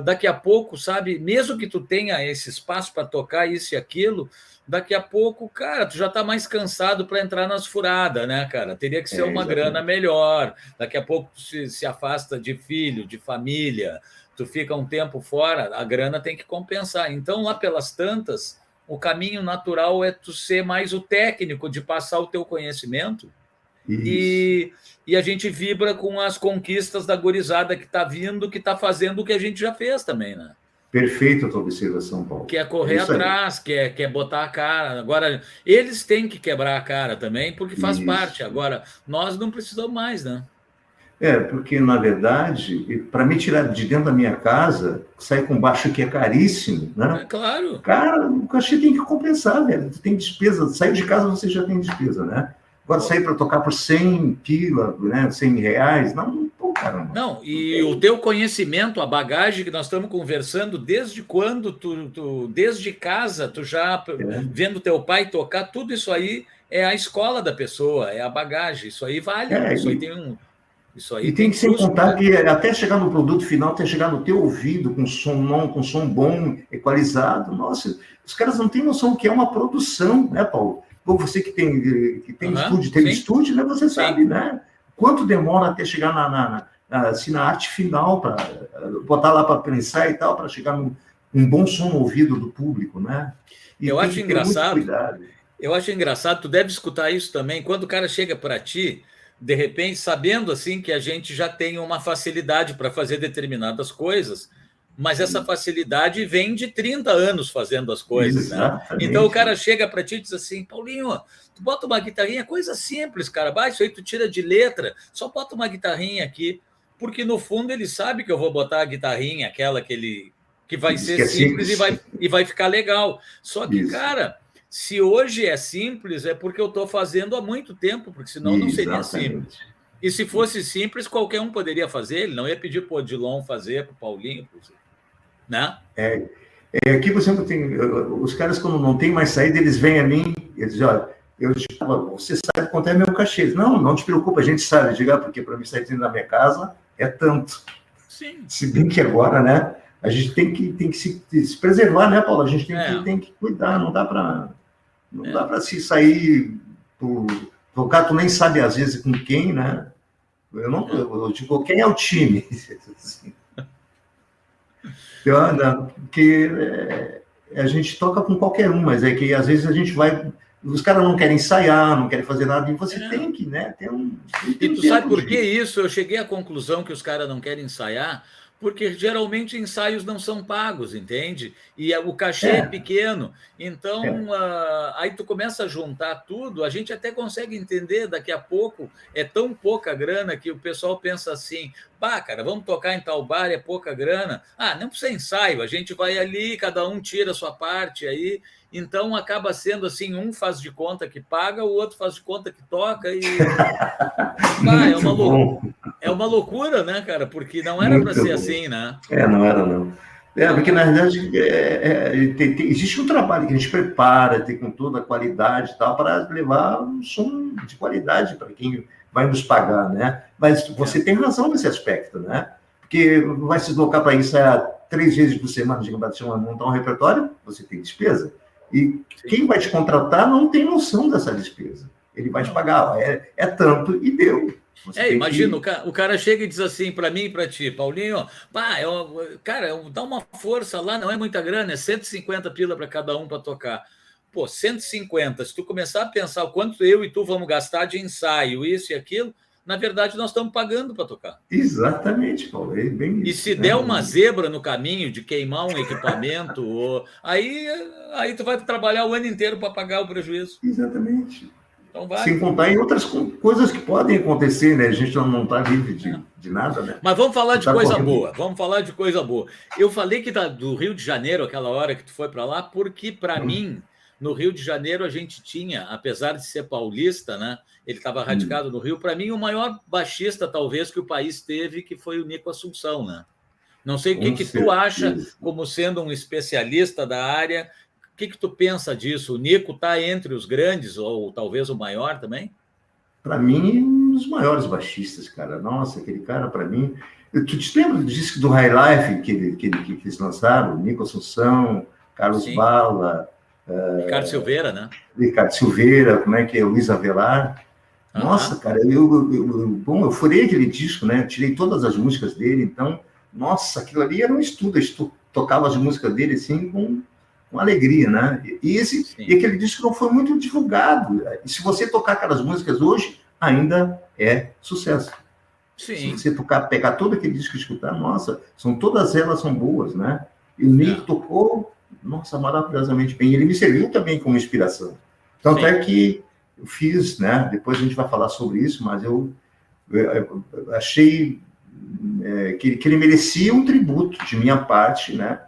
Daqui a pouco, sabe, mesmo que tu tenha esse espaço para tocar isso e aquilo, daqui a pouco, cara, tu já está mais cansado para entrar nas furadas, né, cara? Teria que ser é, uma grana melhor. Daqui a pouco tu se, se afasta de filho, de família, tu fica um tempo fora, a grana tem que compensar. Então, lá pelas tantas, o caminho natural é tu ser mais o técnico, de passar o teu conhecimento. E, e a gente vibra com as conquistas da gorizada que está vindo, que está fazendo o que a gente já fez também, né? Perfeita a tua observação, Paulo. Quer correr é atrás, quer, quer botar a cara. Agora, eles têm que quebrar a cara também, porque faz isso. parte. Agora, nós não precisamos mais, né? É, porque, na verdade, para me tirar de dentro da minha casa, sair com baixo que é caríssimo, né? É claro. Cara, o cachê tem que compensar, velho. Tem despesa, sair de casa você já tem despesa, né? Agora sair para tocar por 100 pila, né? 100 reais, não, caramba. Não, e o teu conhecimento, a bagagem que nós estamos conversando, desde quando tu, tu desde casa, tu já é. vendo teu pai tocar, tudo isso aí é a escola da pessoa, é a bagagem, isso aí vale, é, isso aí tem um isso aí e tem, que se contar que até chegar no produto final, até chegar no teu ouvido, com som não, com som bom, equalizado, nossa, os caras não têm noção do que é uma produção, né, Paulo? Você que tem, que tem uhum, estúdio, tem estúdio, né? Você sim. sabe, né? Quanto demora até chegar na, na, na, assim, na arte final, para botar lá para pensar e tal, para chegar num um bom som no ouvido do público, né? E eu acho engraçado. Eu acho engraçado, tu deve escutar isso também, quando o cara chega para ti de repente, sabendo assim que a gente já tem uma facilidade para fazer determinadas coisas, mas essa facilidade vem de 30 anos fazendo as coisas, né? Então o cara chega para ti e diz assim: Paulinho, tu bota uma guitarrinha, coisa simples, cara, vai, isso aí tu tira de letra, só bota uma guitarrinha aqui, porque no fundo ele sabe que eu vou botar a guitarrinha, aquela que ele que vai ser que simples, simples, E, vai, e vai ficar legal. Só que, isso. cara, se hoje é simples, é porque eu estou fazendo há muito tempo, porque senão não seria simples. E se fosse simples, qualquer um poderia fazer, ele não ia pedir para o Odilon fazer, para o Paulinho, né? É, é, aqui você não tem. Os caras, quando não tem mais saída, eles vêm a mim e dizem: olha, eu você sabe quanto é meu cachê? Não, não te preocupa, a gente sabe. Diga, porque para mim sair dentro da minha casa é tanto. Sim. Se bem que agora, né? A gente tem que, tem que se, se preservar, né, Paulo? A gente tem, é. que, tem que cuidar, não dá para não é. dá para se sair por tocar, tu nem sabe às vezes com quem, né? Eu não, eu digo, quem é o time? porque é, a gente toca com qualquer um, mas é que às vezes a gente vai os caras não querem ensaiar, não querem fazer nada, e você é. tem que, né? Ter um, tem e tu sabe por que isso? Eu cheguei à conclusão que os caras não querem ensaiar, porque geralmente ensaios não são pagos, entende? E o cachê é, é pequeno. Então, é. Uh, aí tu começa a juntar tudo, a gente até consegue entender daqui a pouco, é tão pouca grana que o pessoal pensa assim: pá, cara, vamos tocar em tal bar, é pouca grana. Ah, não precisa ensaio, a gente vai ali, cada um tira a sua parte aí então acaba sendo assim, um faz de conta que paga, o outro faz de conta que toca e ah, é, uma loucura, é uma loucura, né, cara? Porque não era para ser assim, né? É, não era não. É, porque na verdade é, é, tem, tem, existe um trabalho que a gente prepara, tem com toda a qualidade e tal, para levar um som de qualidade para quem vai nos pagar, né? Mas você é. tem razão nesse aspecto, né? Porque vai se deslocar para ensaiar três vezes por semana, digamos assim, montar um repertório, você tem despesa. E quem vai te contratar não tem noção dessa despesa. Ele vai te pagar, é, é tanto e deu. Você é, imagina, que... o, cara, chega e diz assim para mim e para ti, Paulinho, pá, eu, cara, eu, dá uma força lá, não é muita grana, é 150 pila para cada um para tocar. Pô, 150, se tu começar a pensar o quanto eu e tu vamos gastar de ensaio, isso e aquilo, na verdade, nós estamos pagando para tocar. Exatamente, Paulo. É bem e se der uma zebra no caminho de queimar um equipamento, ou... aí, aí tu vai trabalhar o ano inteiro para pagar o prejuízo. Exatamente. Então vai. Sem contar em outras coisas que podem acontecer, né? A gente não está livre de, de, nada, né? Mas vamos falar de tá coisa correndo. boa. Vamos falar de coisa boa. Eu falei que tá do Rio de Janeiro, aquela hora que tu foi para lá, porque para hum. mim no Rio de Janeiro a gente tinha, apesar de ser paulista, né? Ele estava hum. radicado hum. no Rio. Para mim, o maior baixista, talvez, que o país teve, que foi o Nico Assunção, né? Não sei o que, que tu acha, como sendo um especialista da área, o que, que tu pensa disso? O Nico está entre os grandes, ou talvez o maior também? Para mim, um dos maiores baixistas, cara. Nossa, aquele cara, para mim. Tu te lembra do disco do High Life que, que, que, que eles lançaram? Nico Assunção, Carlos Sim. Bala, Ricardo Silveira, né? Ricardo Silveira, como é que é? Luiz Avelar. Nossa, cara, eu, eu, eu, bom, eu furei aquele disco, né? Tirei todas as músicas dele, então, nossa, aquilo ali era um estudo. Eu tocava as músicas dele assim com, com alegria, né? E, esse, e aquele disco não foi muito divulgado. E se você tocar aquelas músicas hoje, ainda é sucesso. Sim. Se você tocar, pegar todo aquele disco e escutar, nossa, são todas elas são boas, né? E o Nick é. tocou nossa, maravilhosamente bem. Ele me serviu também como inspiração. Tanto Sim. é que eu fiz, né? Depois a gente vai falar sobre isso, mas eu, eu, eu achei é, que, que, ele merecia um tributo de minha parte, né?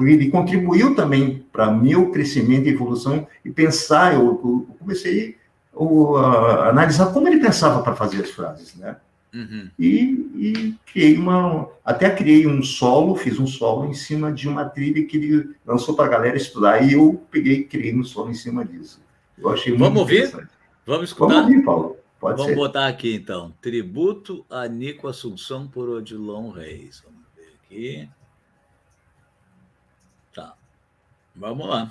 Ele contribuiu também para meu crescimento e evolução e pensar. Eu, eu comecei a analisar como ele pensava para fazer as frases, né? Uhum. E, e, criei uma. Até criei um solo, fiz um solo em cima de uma trilha que ele lançou para a galera estudar, e eu peguei e criei um solo em cima disso. Eu achei Vamos ouvir? Vamos escutar? Vamos ouvir, Paulo. Pode Vamos ser. botar aqui então. Tributo a Nico Assunção por Odilon Reis. Vamos ver aqui. Tá. Vamos lá.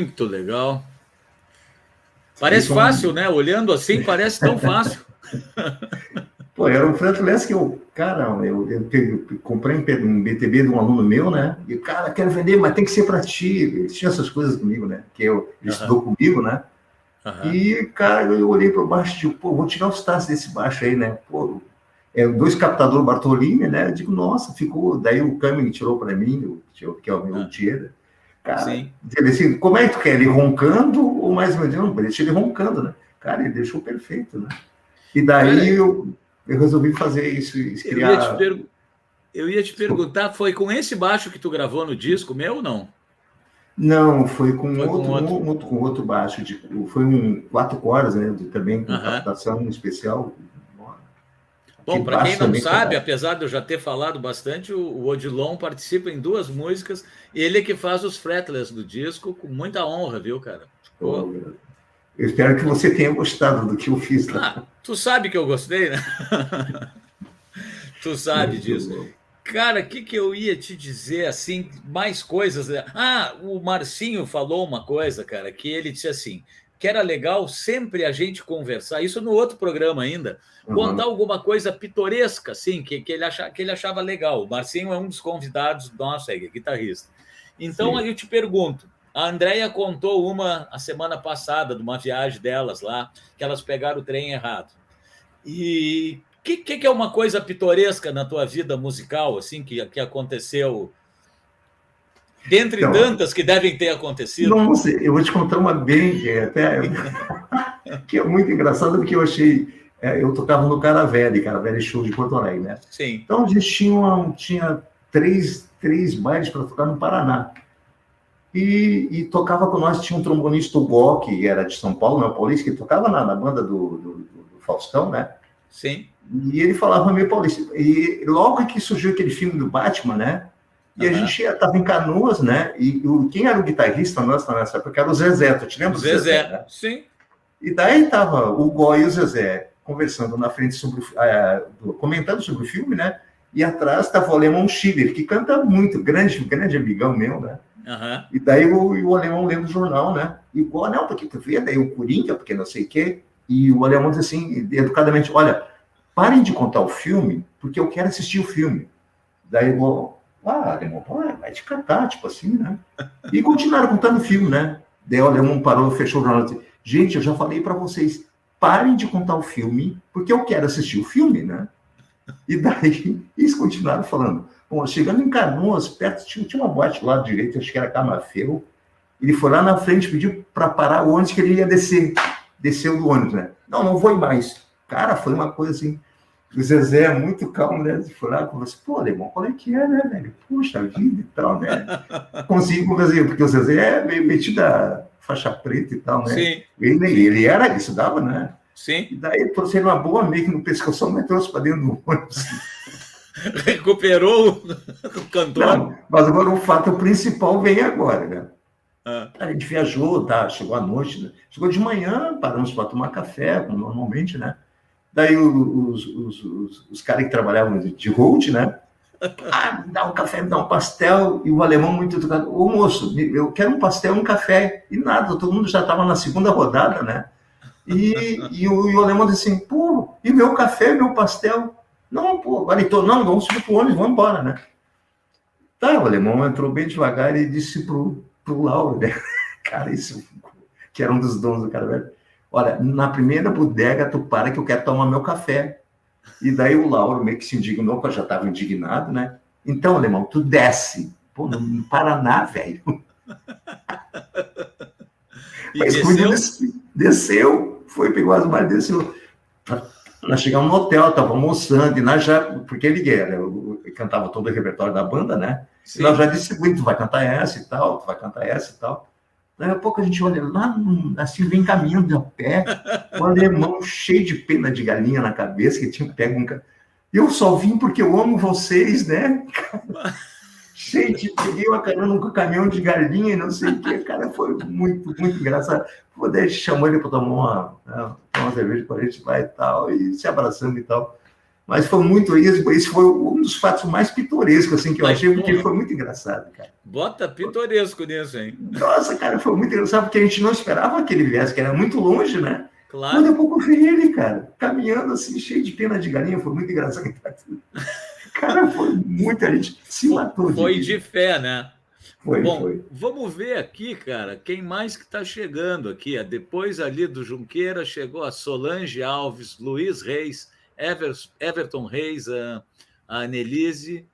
Muito legal. Parece fácil, né? Olhando assim, parece tão fácil. Pô, era um fretless que eu, cara, eu, eu, eu, comprei um BTB de um aluno meu, né? E, cara, quero vender, mas tem que ser para ti. Ele tinha essas coisas comigo, né? Que eu, ele estudou comigo, né? Uhum. E, cara, eu olhei para baixo e digo, pô, vou tirar os taços desse baixo aí, né? Pô, é, dois captadores Bartolini, né? Eu digo, nossa, ficou. Daí o Caminho tirou para mim, que é o meu uhum. tira. Cara, Sim. ele assim, como é que tu quer? Ele roncando ou mais ou menos? Não, deixa ele roncando, né? Cara, ele deixou perfeito, né? E daí eu, eu resolvi fazer isso. Criar... Eu, ia te per... eu ia te perguntar, foi com esse baixo que tu gravou no disco meu ou não? Não, foi com, foi outro, com outro... outro, com outro baixo, de, foi um quatro cordas, né? Também com uh -huh. captação especial. Bom, para quem não sabe, apesar de eu já ter falado bastante, o Odilon participa em duas músicas ele é que faz os fretless do disco com muita honra, viu, cara? Pô, eu espero que você tenha gostado do que eu fiz lá. Ah, tu sabe que eu gostei, né? tu sabe Muito disso. Bom. Cara, o que, que eu ia te dizer assim, mais coisas. Né? Ah, o Marcinho falou uma coisa, cara, que ele disse assim: que era legal sempre a gente conversar, isso no outro programa ainda, uhum. contar alguma coisa pitoresca, assim, que, que, ele achava, que ele achava legal. O Marcinho é um dos convidados nosso, é guitarrista. Então, Sim. aí eu te pergunto, a Andrea contou uma a semana passada, de uma viagem delas lá, que elas pegaram o trem errado. E o que, que, é uma coisa pitoresca na tua vida musical, assim, que, que aconteceu dentre então, tantas que devem ter acontecido? Não sei, eu vou te contar uma bem que é até que é muito engraçada porque eu achei é, eu tocava no Caravelle, Caravelle Show de Porto Alegre, né? Sim. Então a gente tinha, uma, tinha três, três bailes para tocar no Paraná. E, e, tocava com nós, tinha um trombonista, o Gó, que era de São Paulo, né, o Paulista, que tocava na, na banda do, do, do, Faustão, né? Sim. E ele falava meio paulista. E logo que surgiu aquele filme do Batman, né? E uhum. a gente estava em Canoas, né? E o, quem era o guitarrista nosso nessa época era o Zezé, tu te lembra? Zezé, Zezé né? sim. E daí tava o Gó e o Zezé conversando na frente sobre, uh, comentando sobre o filme, né? E atrás estava o Alemão Schiller, que canta muito, grande, grande amigão meu, né? Uhum. E daí o, o, alemão lendo o jornal, né? E o não, porque tu vê, daí o Corinthians, porque não sei o quê. E o alemão diz assim, educadamente, olha, parem de contar o filme, porque eu quero assistir o filme. Daí o ah, alemão, vai te cantar, tipo assim, né? E continuaram contando o filme, né? Daí o alemão parou, fechou o jornal e disse, gente, eu já falei para vocês, parem de contar o filme, porque eu quero assistir o filme, né? E daí eles continuaram falando. Bom, chegando em Canoas, perto tinha, tinha uma boate lá direito, acho que era Camafeu. Ele foi lá na frente, pediu para parar o ônibus que ele ia descer. Desceu do ônibus, né? Não, não vou mais. Cara, foi uma coisa assim. O Zezé é muito calmo, né? Ele foi lá e falou assim: pô, alemão, qual é que é, né, velho? Puxa vida e tal, né? Consegui convencer, porque o Zezé é meio metido a faixa preta e tal, né? Sim. Ele, ele era, ele estudava, né? Sim. E daí trouxe uma boa meio no pescoço, mas trouxe para dentro do ônibus. Recuperou o cantor. Não, mas agora o fato principal vem agora, né? Ah. A gente viajou, tá? Chegou à noite, né? chegou de manhã, paramos para tomar café, normalmente, né? Daí os, os, os, os caras que trabalhavam de, hold, né? Ah, me dá um café, me dá um pastel. E o alemão muito educado. Ô moço, eu quero um pastel, um café. E nada, todo mundo já estava na segunda rodada, né? E, e, o, e o alemão disse assim: pô, e meu café, meu pastel? Não, pô, agora então, não, vamos subir pro ônibus, vamos embora, né? Tá, o alemão entrou bem devagar e disse pro, pro Lauro, né? cara, isso, que era um dos donos do cara velho, olha, na primeira bodega tu para que eu quero tomar meu café. E daí o Lauro meio que se indignou, porque eu já estava indignado, né? Então, alemão, tu desce. Pô, no Paraná, velho. Mas desceu? desceu, foi, pegou as malas, desceu. Nós chegamos no hotel, tava almoçando, e nós já, porque ele era, eu, eu cantava todo o repertório da banda, né? Sim. E nós já disse, tu vai cantar essa e tal, tu vai cantar essa e tal. Daí a pouco a gente olha lá, assim, vem caminhando de pé, o alemão cheio de pena de galinha na cabeça, que tinha pego um. Eu só vim porque eu amo vocês, né? Gente, peguei uma carona com um caminhão de galinha e não sei o que, cara, foi muito, muito engraçado. deixar chamou ele para tomar uma, né, uma cerveja com a gente lá e tal, e se abraçando e tal. Mas foi muito isso, esse foi um dos fatos mais pitorescos assim que eu achei, porque foi muito engraçado, cara. Bota pitoresco nisso, hein? Nossa, cara, foi muito engraçado, porque a gente não esperava que ele viesse, que era muito longe, né? Claro. Quando pouco eu vi ele, cara, caminhando assim, cheio de pena de galinha, foi muito engraçado. Cara, foi muita gente se matou. Foi de, de fé, né? Foi, Bom, foi. vamos ver aqui, cara, quem mais que está chegando aqui. Depois ali do Junqueira chegou a Solange Alves, Luiz Reis, Ever, Everton Reis, a, a Anelise,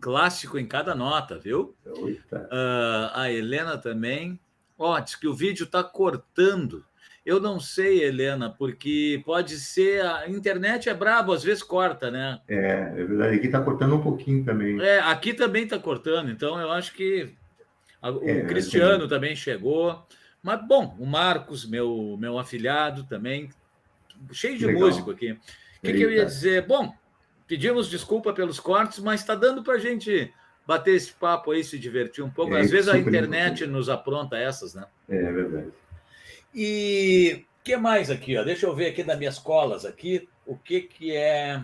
clássico em cada nota, viu? Uh, a Helena também. Ó, diz que o vídeo está cortando. Eu não sei, Helena, porque pode ser. A internet é brabo, às vezes corta, né? É, é verdade. Aqui está cortando um pouquinho também. É, aqui também está cortando, então eu acho que. O é, Cristiano também chegou. Mas, bom, o Marcos, meu, meu afilhado também, cheio de Legal. músico aqui. O que, que, eu ia dizer? Bom, pedimos desculpa pelos cortes, mas está dando para a gente bater esse papo aí, se divertir um pouco. É, Às vezes a internet nos apronta essas, né? É, é verdade. E o que mais aqui? Ó? Deixa eu ver aqui das minhas colas aqui, o que, que é.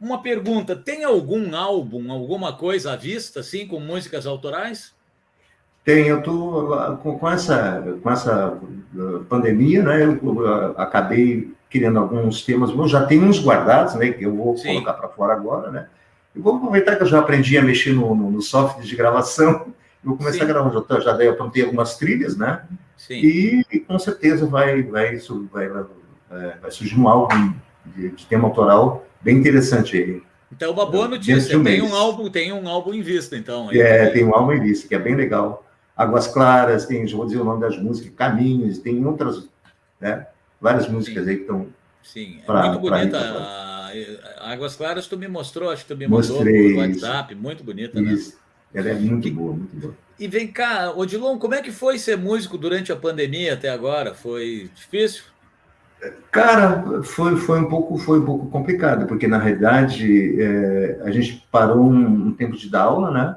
Uma pergunta: tem algum álbum, alguma coisa à vista, assim, com músicas autorais? Tem, eu tô com, essa com essa uh, pandemia, né? Eu, acabei criando alguns temas, eu já tenho uns guardados, né? Que eu vou Sim. colocar para fora agora, né? E vou aproveitar que eu já aprendi a mexer no, no, no software de gravação. Vou começar Sim. a gravar. Já, já dei, aprontei algumas trilhas, né? Sim. E, e, com certeza vai, vai, vai, vai, é, vai surgir um álbum de, de, tema autoral bem interessante aí. Então, uma boa notícia. Um tem um álbum, tem um álbum em vista, então. É, tem um álbum em vista, que é bem legal. Águas Claras, tem, vou dizer o nome das músicas, Caminhos, tem outras, né? Várias músicas Sim. aí que estão. Sim, é pra, muito bonita. A... Águas Claras, tu me mostrou, acho que tu me mostrou no WhatsApp, muito bonita, né? isso. né? Ela é muito boa, muito boa. E vem cá, Odilon, como é que foi ser músico durante a pandemia até agora? Foi difícil? Cara, foi, foi, um, pouco, foi um pouco complicado, porque na realidade é, a gente parou um, um, tempo de dar aula, né?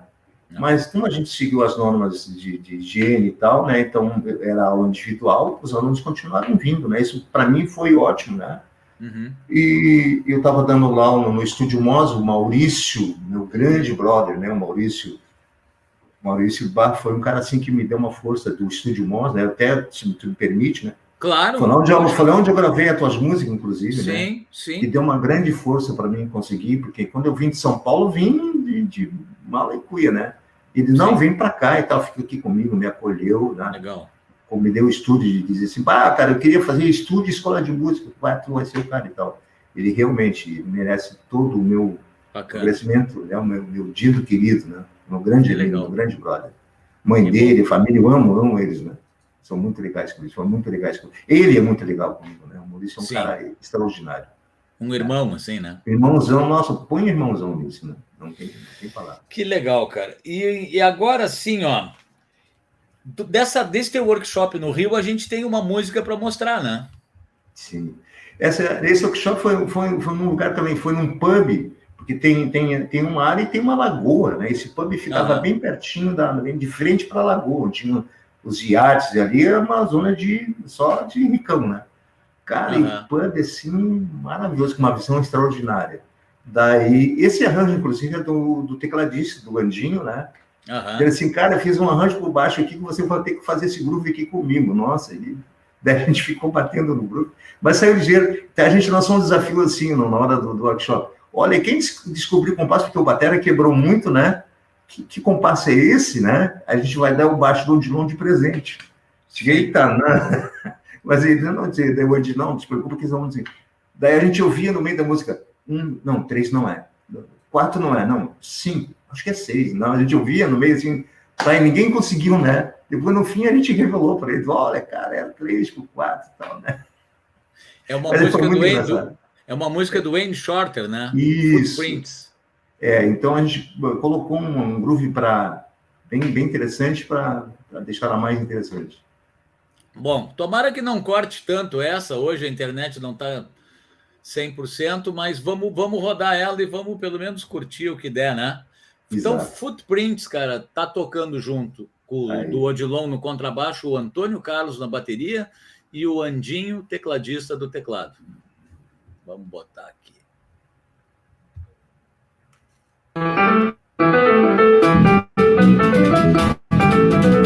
Não. Mas como a gente seguiu as normas de, de, higiene e tal, né? Então era aula individual, os alunos continuaram vindo, né? Isso para mim foi ótimo, né? Uhum. E eu estava dando aula no, no Estúdio Mos, o Maurício, meu grande brother, né? O Maurício Maurício Bar foi um cara assim que me deu uma força do Estúdio Mons, né? Até, se tu me permite, né? Claro. Foi onde, eu, foi onde eu gravei as tuas músicas, inclusive, sim, né? Sim, sim. E deu uma grande força para mim conseguir, porque quando eu vim de São Paulo, vim de, de mala e cuia, né? Ele não vem para cá e tal, fica aqui comigo, me acolheu, né? Legal. Como me deu estúdio de dizer assim, ah, cara, eu queria fazer estúdio escola de música, vai, tu vai ser o cara e tal. Ele realmente merece todo o meu Bacana. crescimento, né? O meu, meu dito querido, né? Meu grande amigo, meu grande brother. Mãe que dele, bom. família, eu amo, amo eles, né? São muito legais comigo, são muito legais comigo. Ele é muito legal comigo, né? O Maurício é um Sim. cara extraordinário. Um irmão, assim, né? Irmãozão, nossa, põe irmãozão nisso, né? Não tem, não tem palavra. Que legal, cara. E, e agora sim, ó. Dessa, desse teu workshop no Rio, a gente tem uma música para mostrar, né? Sim. Essa, esse workshop foi, foi, foi num lugar também, foi num pub porque tem, tem, tem uma área e tem uma lagoa, né? Esse pub ficava uhum. bem pertinho, da, de frente para a lagoa, tinha os iates ali, era uma zona de só de ricão, né? Cara, uhum. e pub assim, maravilhoso, com uma visão extraordinária. Daí, esse arranjo, inclusive, é do, do tecladista, do Landinho, né? Uhum. Ele assim, cara, eu fiz um arranjo por baixo aqui que você vai ter que fazer esse groove aqui comigo. Nossa, ele... Daí a gente ficou batendo no groove. Mas saiu ligeiro. A gente lançou um desafio assim na hora do, do workshop. Olha, quem descobriu o compasso, porque o Batera quebrou muito, né? Que, que, compasso é esse, né? A gente vai dar o baixo do Odilon de presente. Eita, né? Mas ele não dizia, daí o não se preocupa que eles vão dizer. Daí a gente ouvia no meio da música, um, não, três não é, quatro não é, não, cinco, acho que é seis. Não, a gente ouvia no meio assim, tá, e ninguém conseguiu, né? Depois, no fim, a gente revelou para eles, olha, cara, era três por quatro e tal, né? É uma Mas música do Edu, é uma música do Wayne Shorter, né? Isso. Footprints. É, então a gente colocou um groove para bem, bem interessante para deixar ela mais interessante. Bom, tomara que não corte tanto essa. Hoje a internet não está 100%, mas vamos, vamos rodar ela e vamos pelo menos curtir o que der, né? Então, Exato. Footprints, cara, tá tocando junto com o do Odilon no contrabaixo, o Antônio Carlos na bateria e o Andinho, tecladista do teclado. Vamos botar aqui. Música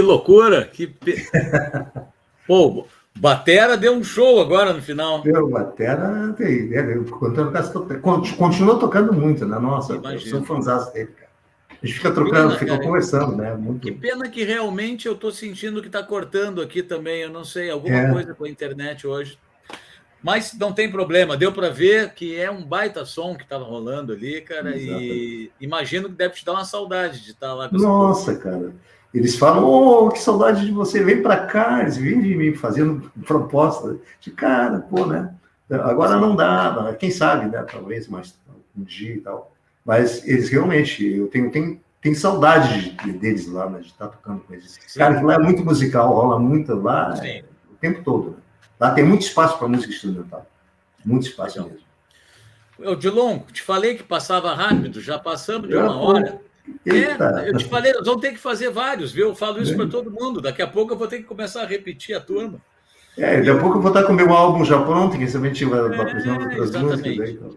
Que loucura! Que... Pô, Batera deu um show agora no final. Deu, Batera tem, é, continua tocando muito, né? Nossa, eu sou fãzão dele, cara. A gente fica trocando, pena, fica cara, conversando, né? Muito... Que pena que realmente eu estou sentindo que está cortando aqui também. Eu não sei, alguma é. coisa com a internet hoje. Mas não tem problema, deu para ver que é um baita som que estava rolando ali, cara. Exatamente. E imagino que deve te dar uma saudade de estar tá lá com Nossa, cara. Eles falam, oh, que saudade de você, vem para cá, eles vivem me fazendo proposta de cara, pô, né? Agora não dá, quem sabe, né? Talvez mais um dia e tal. Mas eles realmente, eu tenho, tenho, tenho saudade de, deles lá, né? De estar tocando com eles. Sim. Cara, que lá é muito musical, rola muito lá é, o tempo todo. Né? Lá tem muito espaço para música instrumental. Muito espaço mesmo. Eu, Dilon, te falei que passava rápido, já passamos de uma hora. É, eu te falei, nós vamos ter que fazer vários, viu? Eu falo isso é. para todo mundo. Daqui a pouco eu vou ter que começar a repetir a turma. É, daqui a pouco eu vou estar com o meu álbum já pronto, que gente vai é, apresentar outras músicas. Aí, então.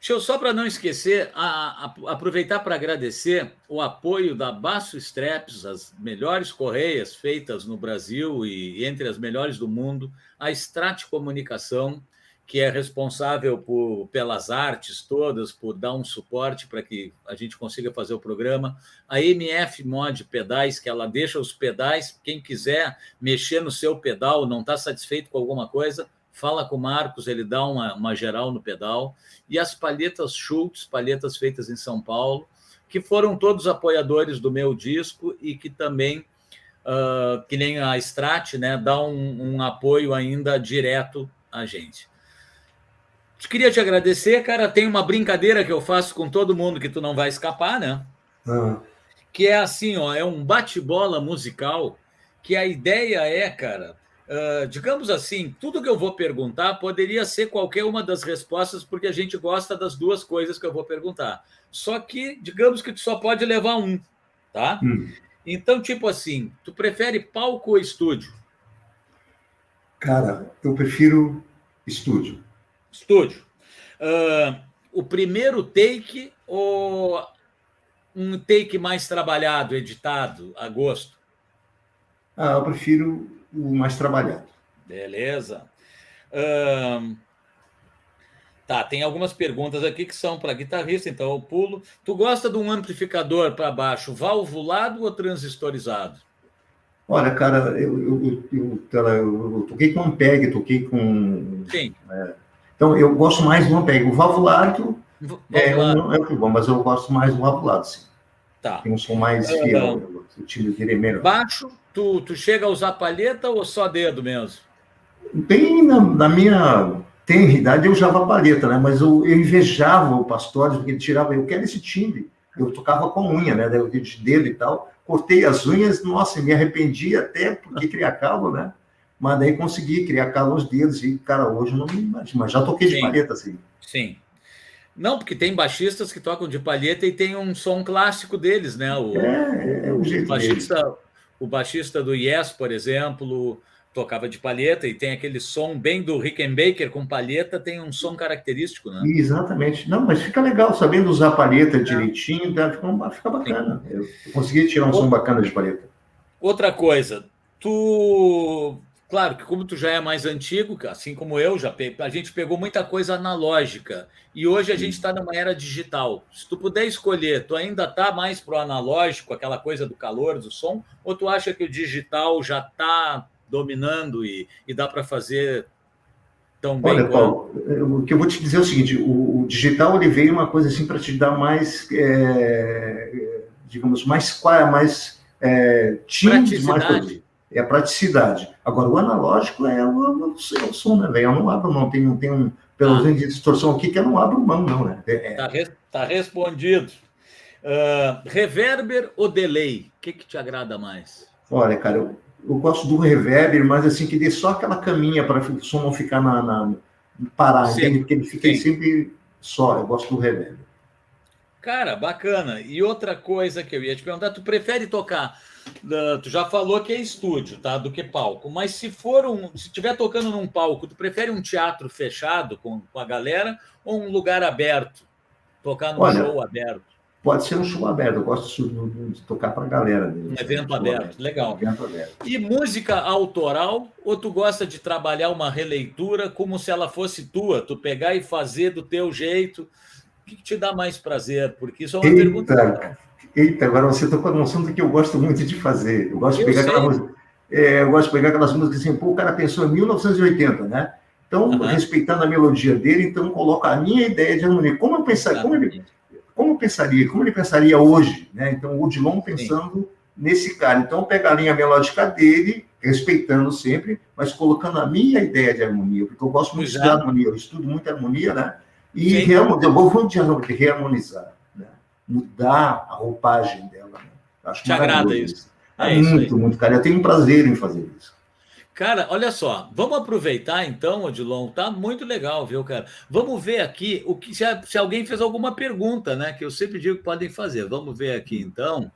Deixa eu só para não esquecer, a, a, aproveitar para agradecer o apoio da Basso Straps, as melhores correias feitas no Brasil e entre as melhores do mundo, a Strat Comunicação, que é responsável por, pelas artes todas, por dar um suporte para que a gente consiga fazer o programa. A MF Mod Pedais, que ela deixa os pedais, quem quiser mexer no seu pedal, não está satisfeito com alguma coisa, fala com o Marcos, ele dá uma, uma geral no pedal. E as palhetas Schultz, palhetas feitas em São Paulo, que foram todos apoiadores do meu disco e que também, uh, que nem a Strat, né, dá um, um apoio ainda direto a gente. Queria te agradecer, cara. Tem uma brincadeira que eu faço com todo mundo que tu não vai escapar, né? Uhum. Que é assim, ó, é um bate-bola musical. Que a ideia é, cara, uh, digamos assim, tudo que eu vou perguntar poderia ser qualquer uma das respostas, porque a gente gosta das duas coisas que eu vou perguntar. Só que, digamos que tu só pode levar um, tá? Hum. Então, tipo assim, tu prefere palco ou estúdio? Cara, eu prefiro estúdio. Estúdio. Uh, o primeiro take ou um take mais trabalhado, editado, a gosto? Ah, eu prefiro o mais trabalhado. Beleza. Uh, tá, tem algumas perguntas aqui que são para guitarrista, então eu pulo. Tu gosta de um amplificador para baixo valvulado ou transistorizado? Olha, cara, eu, eu, eu, eu, toquei com Ampeg, toquei com. Sim. É, então, eu gosto mais do Ampeg. O valvulado é, um, é bom, mas eu gosto mais do valvulado, sim. Tá. Tem um som mais é, fiel, o tiro dele é melhor. Baixo, tu, tu chega a usar palheta ou só dedo mesmo? Bem, na, na minha tenridade, eu usava palheta, né? Mas eu, eu invejava o Pastores, porque ele tirava, eu quero esse timbre. Eu tocava com unha, né? De dedo e tal. Cortei as unhas, nossa, me arrependi até porque criar calo, né? Mas daí consegui criar calo nos dedos e, cara, hoje eu não me imagino, mas já toquei Sim. de palheta, assim. Sim. Não, porque tem baixistas que tocam de palheta e tem um som clássico deles, né? O, é, é o, jeito o baixista, o baixista do Yes, por exemplo, tocava de palheta e tem aquele som bem do Rickenbacker com palheta, tem um som característico, né? Exatamente. Não, mas fica legal, sabendo usar palheta é. direitinho, tá? fica, fica bacana. Sim. Eu consegui tirar um som bacana de palheta. Outra coisa, tu Claro que como tu já é mais antigo, assim como eu, já a gente pegou muita coisa analógica e hoje a gente está numa era digital. Se tu puder escolher, tu ainda está mais pro analógico, aquela coisa do calor, do som, ou tu acha que o digital já está dominando e, e dá para fazer tão bem? Olha, Paulo, o que eu vou te dizer é o seguinte: o, o digital ele veio uma coisa assim para te dar mais, é, digamos, mais mais é, times, mais é a praticidade. Agora, o analógico é o, o, o som, né, velho? Eu não abro mão, tem, tem um pelo ah. menos de distorção aqui que eu não abro mão, não, né? É... Tá, res, tá respondido. Uh, reverber ou delay? O que, que te agrada mais? Olha, cara, eu, eu gosto do reverber, mas assim, que dê só aquela caminha para o som não ficar na, na parar, Sim. entende? Porque ele fica sempre só. Eu gosto do reverber. Cara, bacana. E outra coisa que eu ia te perguntar, tu prefere tocar tu já falou que é estúdio, tá? Do que palco. Mas se for um. Se estiver tocando num palco, tu prefere um teatro fechado com, com a galera ou um lugar aberto? Tocar num Olha, show aberto? Pode ser um show aberto, eu gosto de, de tocar para a galera. Um evento aberto, aberto, legal. Evento aberto. E música autoral, ou tu gosta de trabalhar uma releitura como se ela fosse tua, tu pegar e fazer do teu jeito? O que te dá mais prazer? Porque isso é uma Eita. pergunta. Eita, agora você tocou num assunto que eu gosto muito de fazer. Eu gosto de pegar aquela música. É, eu gosto de pegar aquelas músicas assim, pô, o cara pensou em 1980, né? Então, uhum. respeitando a melodia dele, então coloca a minha ideia de harmonia. Como eu pensaria, como ele, como eu pensaria, como ele pensaria hoje, né? Então, o Odilon pensando Sim. nesse cara. Então, eu pego a linha melódica dele, respeitando sempre, mas colocando a minha ideia de harmonia, porque eu gosto muito Exato. de harmonia, eu estudo muito harmonia, né? E reharmonizar, eu vou de reharmonizar mudar a roupagem dela. Né? Acho Te agrada isso? É, é muito, muito, cara. Eu tenho um prazer em fazer isso. Cara, olha só, vamos aproveitar então, Odilon, tá muito legal, viu, cara? Vamos ver aqui o que se, se, alguém fez alguma pergunta, né? Que eu sempre digo que podem fazer. Vamos ver aqui então.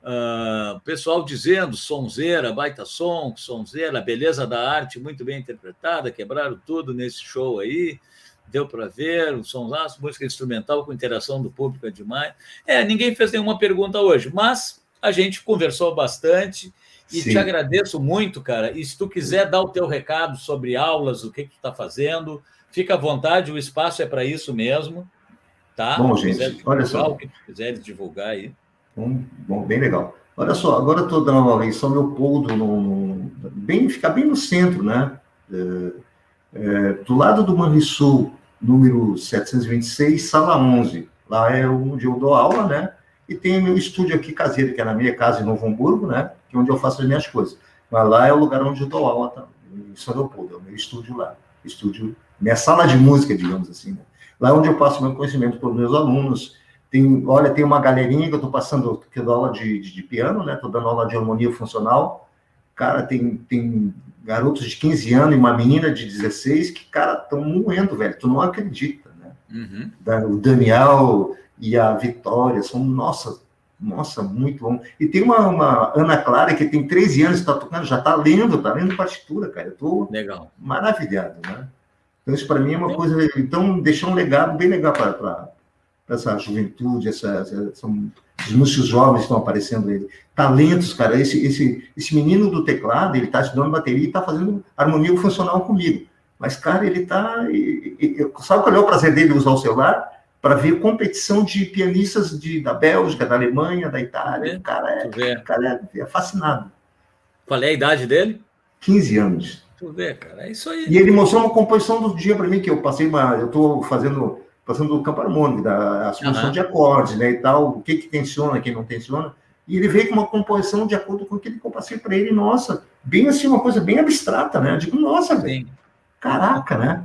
Uh, pessoal dizendo sonzeira, baita som, sonzeira, beleza da arte muito bem interpretada, quebraram tudo nesse show aí deu para ver, um sonsaço, música instrumental com interação do público é demais. É, ninguém fez nenhuma pergunta hoje, mas a gente conversou bastante e Sim. te agradeço muito, cara. E se tu quiser dar o teu recado sobre aulas, o que, que tu está fazendo, fica à vontade, o espaço é para isso mesmo. Tá? Bom, gente, olha só. O que tu quiseres divulgar aí. Bom, bom, bem legal. Olha só, agora estou dando uma vez São Leopoldo, no, no, bem, fica bem no centro, né? É, é, do lado do Manrisul, número 726, sala 11. Lá é onde eu dou aula, né? E tem meu estúdio aqui caseiro, que é na minha casa em Novo Hamburgo, né? Que é onde eu faço as minhas coisas. Mas lá é o lugar onde eu dou aula, tá? em São Leopoldo, é o meu estúdio lá. Estúdio, minha sala de música, digamos assim. Né? Lá é onde eu passo meu conhecimento para os meus alunos. Tem, olha, tem uma galerinha que eu estou passando, que eu dou aula de, de, de piano, né? Estou dando aula de harmonia funcional. Cara, tem, tem garotos de 15 anos e uma menina de 16 que, cara, estão moendo, velho. Tu não acredita, né? Uhum. O Daniel e a Vitória são, nossa, nossa, muito bom. E tem uma, uma Ana Clara que tem 13 anos, está tocando, já está lendo, está lendo partitura, cara. Eu estou maravilhado, né? Então, isso para mim é uma coisa. Então, deixar um legado bem legal para essa juventude, essa, essa, os músicos jovens estão aparecendo aí. Talentos, cara. Esse, esse, esse menino do teclado, ele está estudando bateria e está fazendo harmonia funcional comigo. Mas, cara, ele está. Sabe qual é o prazer dele usar o celular? Para ver competição de pianistas de, da Bélgica, da Alemanha, da Itália. É, o cara, é, cara é, é fascinado. Qual é a idade dele? 15 anos. Tu vê, cara, é isso aí. E ele mostrou uma composição do dia para mim, que eu passei uma. Eu estou fazendo passando do campo harmônico, da solução uhum. de acordes, né, e tal, o que que tensiona, quem não tensiona, e ele veio com uma composição de acordo com aquilo que eu passei para ele, nossa, bem assim, uma coisa bem abstrata, né, eu digo, nossa, velho, caraca, né,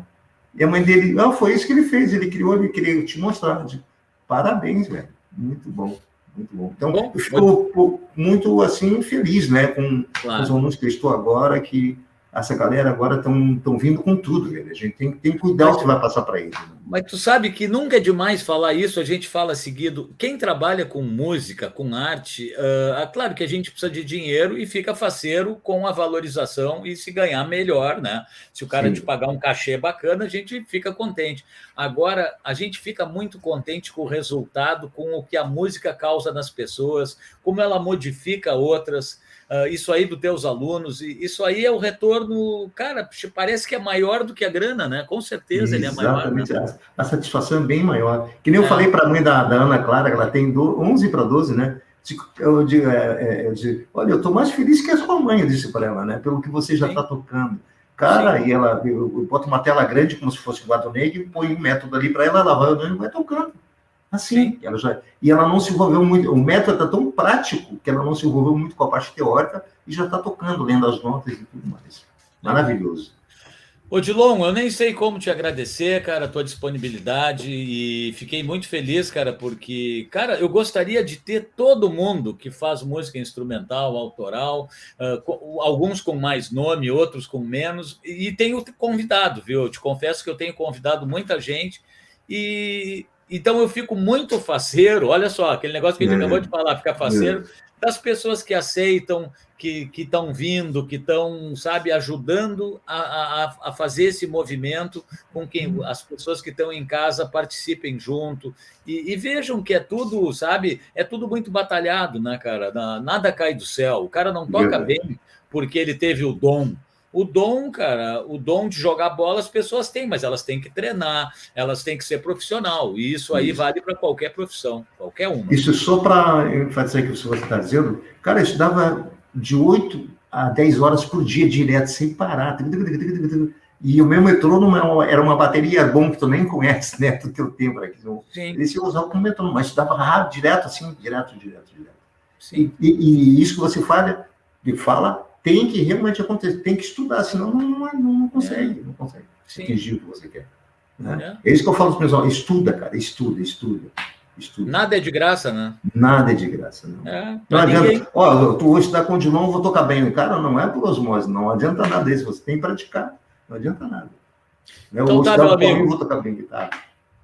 e a mãe dele, não, foi isso que ele fez, ele criou, ele queria te mostrar, digo, parabéns, velho, muito bom. Muito bom. Então, bom, eu fico muito, assim, feliz, né, com, claro. com os alunos que eu estou agora, que essa galera agora estão vindo com tudo, velho. A gente tem, tem que cuidar o que vai passar para eles. Né? Mas tu sabe que nunca é demais falar isso, a gente fala seguido. Quem trabalha com música, com arte, uh, claro que a gente precisa de dinheiro e fica faceiro com a valorização e se ganhar melhor, né? Se o cara Sim. te pagar um cachê bacana, a gente fica contente. Agora, a gente fica muito contente com o resultado, com o que a música causa nas pessoas, como ela modifica outras. Uh, isso aí dos teus alunos, e isso aí é o retorno, cara, parece que é maior do que a grana, né? Com certeza Exatamente. ele é maior. Né? A, a, satisfação é bem maior. Que nem eu é. falei para a mãe da, da, Ana Clara, ela tem do, 11 para 12, né? Eu digo, é, é, eu digo, olha, eu estou mais feliz que a sua mãe, eu disse para ela, né? Pelo que você já está tocando. Cara, Sim. e ela, eu, eu, boto uma tela grande, como se fosse um negro, e põe um método ali para ela, ela vai, vai tocando. Assim, ela já, e ela não se envolveu muito, o método está tão prático que ela não se envolveu muito com a parte teórica e já está tocando, lendo as notas e tudo mais. Maravilhoso. Odilon, eu nem sei como te agradecer, cara, a tua disponibilidade e fiquei muito feliz, cara, porque, cara, eu gostaria de ter todo mundo que faz música instrumental, autoral, uh, alguns com mais nome, outros com menos, e tenho convidado, viu? Eu te confesso que eu tenho convidado muita gente e então eu fico muito faceiro, olha só, aquele negócio que a gente é. acabou de falar, ficar faceiro, é. das pessoas que aceitam, que estão vindo, que estão, sabe, ajudando a, a, a, fazer esse movimento com quem as pessoas que estão em casa participem junto e, e, vejam que é tudo, sabe, é tudo muito batalhado, né, cara? Nada cai do céu. O cara não toca bem porque ele teve o dom. O dom, cara, o dom de jogar bola as pessoas têm, mas elas têm que treinar, elas têm que ser profissional. E isso aí isso. vale para qualquer profissão, qualquer uma. Isso só para enfatizar o que você está dizendo, cara, eu estudava de 8 a 10 horas por dia direto, sem parar. E o meu metrônomo era uma bateria bom que tu nem conhece, né? Do teu tempo aqui. Sim. Eles iam usar como metrônomo, mas estudava rápido, direto, assim, direto, direto, direto. Sim. E, e, e isso que você fala, que fala tem que realmente acontecer, tem que estudar, senão não, não, não consegue, é. não consegue Sim. atingir o que você quer. Né? É. é isso que eu falo para pessoal, estuda, cara, estuda, estuda. Estuda. Nada é de graça, né? Nada é de graça, não. É, não adianta. Ó, tu hoje estudar com o Dilon, vou tocar bem. Cara, não é por osmose, não adianta nada isso. Você tem que praticar. Não adianta nada. Né? Então tá, meu amigo. Vou tocar bem guitarra.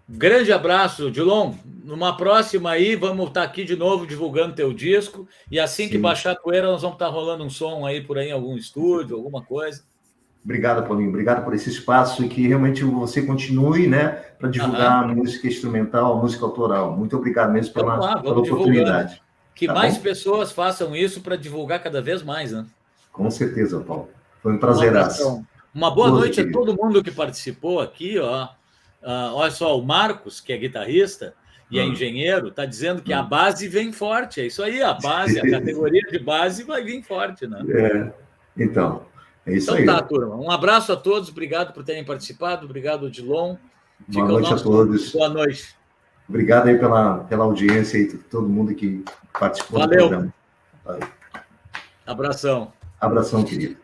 Grande abraço, Dilon. Numa próxima aí, vamos estar aqui de novo divulgando teu disco. E assim Sim. que baixar a poeira, nós vamos estar rolando um som aí por aí em algum estúdio, alguma coisa. Obrigado, Paulinho. Obrigado por esse espaço e que realmente você continue, né, para divulgar a música instrumental, música autoral. Muito obrigado mesmo pela, lá, pela oportunidade. Que tá mais bom? pessoas façam isso para divulgar cada vez mais, né? Com certeza, Paulo. Foi um prazer. Uma boa noite querido. a todo mundo que participou aqui, ó. Uh, olha só, o Marcos, que é guitarrista e é hum. engenheiro, está dizendo que hum. a base vem forte. É isso aí, a base, a categoria de base vai vir forte, né? É, então, é isso então, aí. Então tá, turma. Um abraço a todos, obrigado por terem participado, obrigado, Odilon. Boa Fica noite a todos. Boa noite. Obrigado aí pela, pela audiência e todo mundo que participou Valeu. do programa. Valeu. Abração. Abração, querido.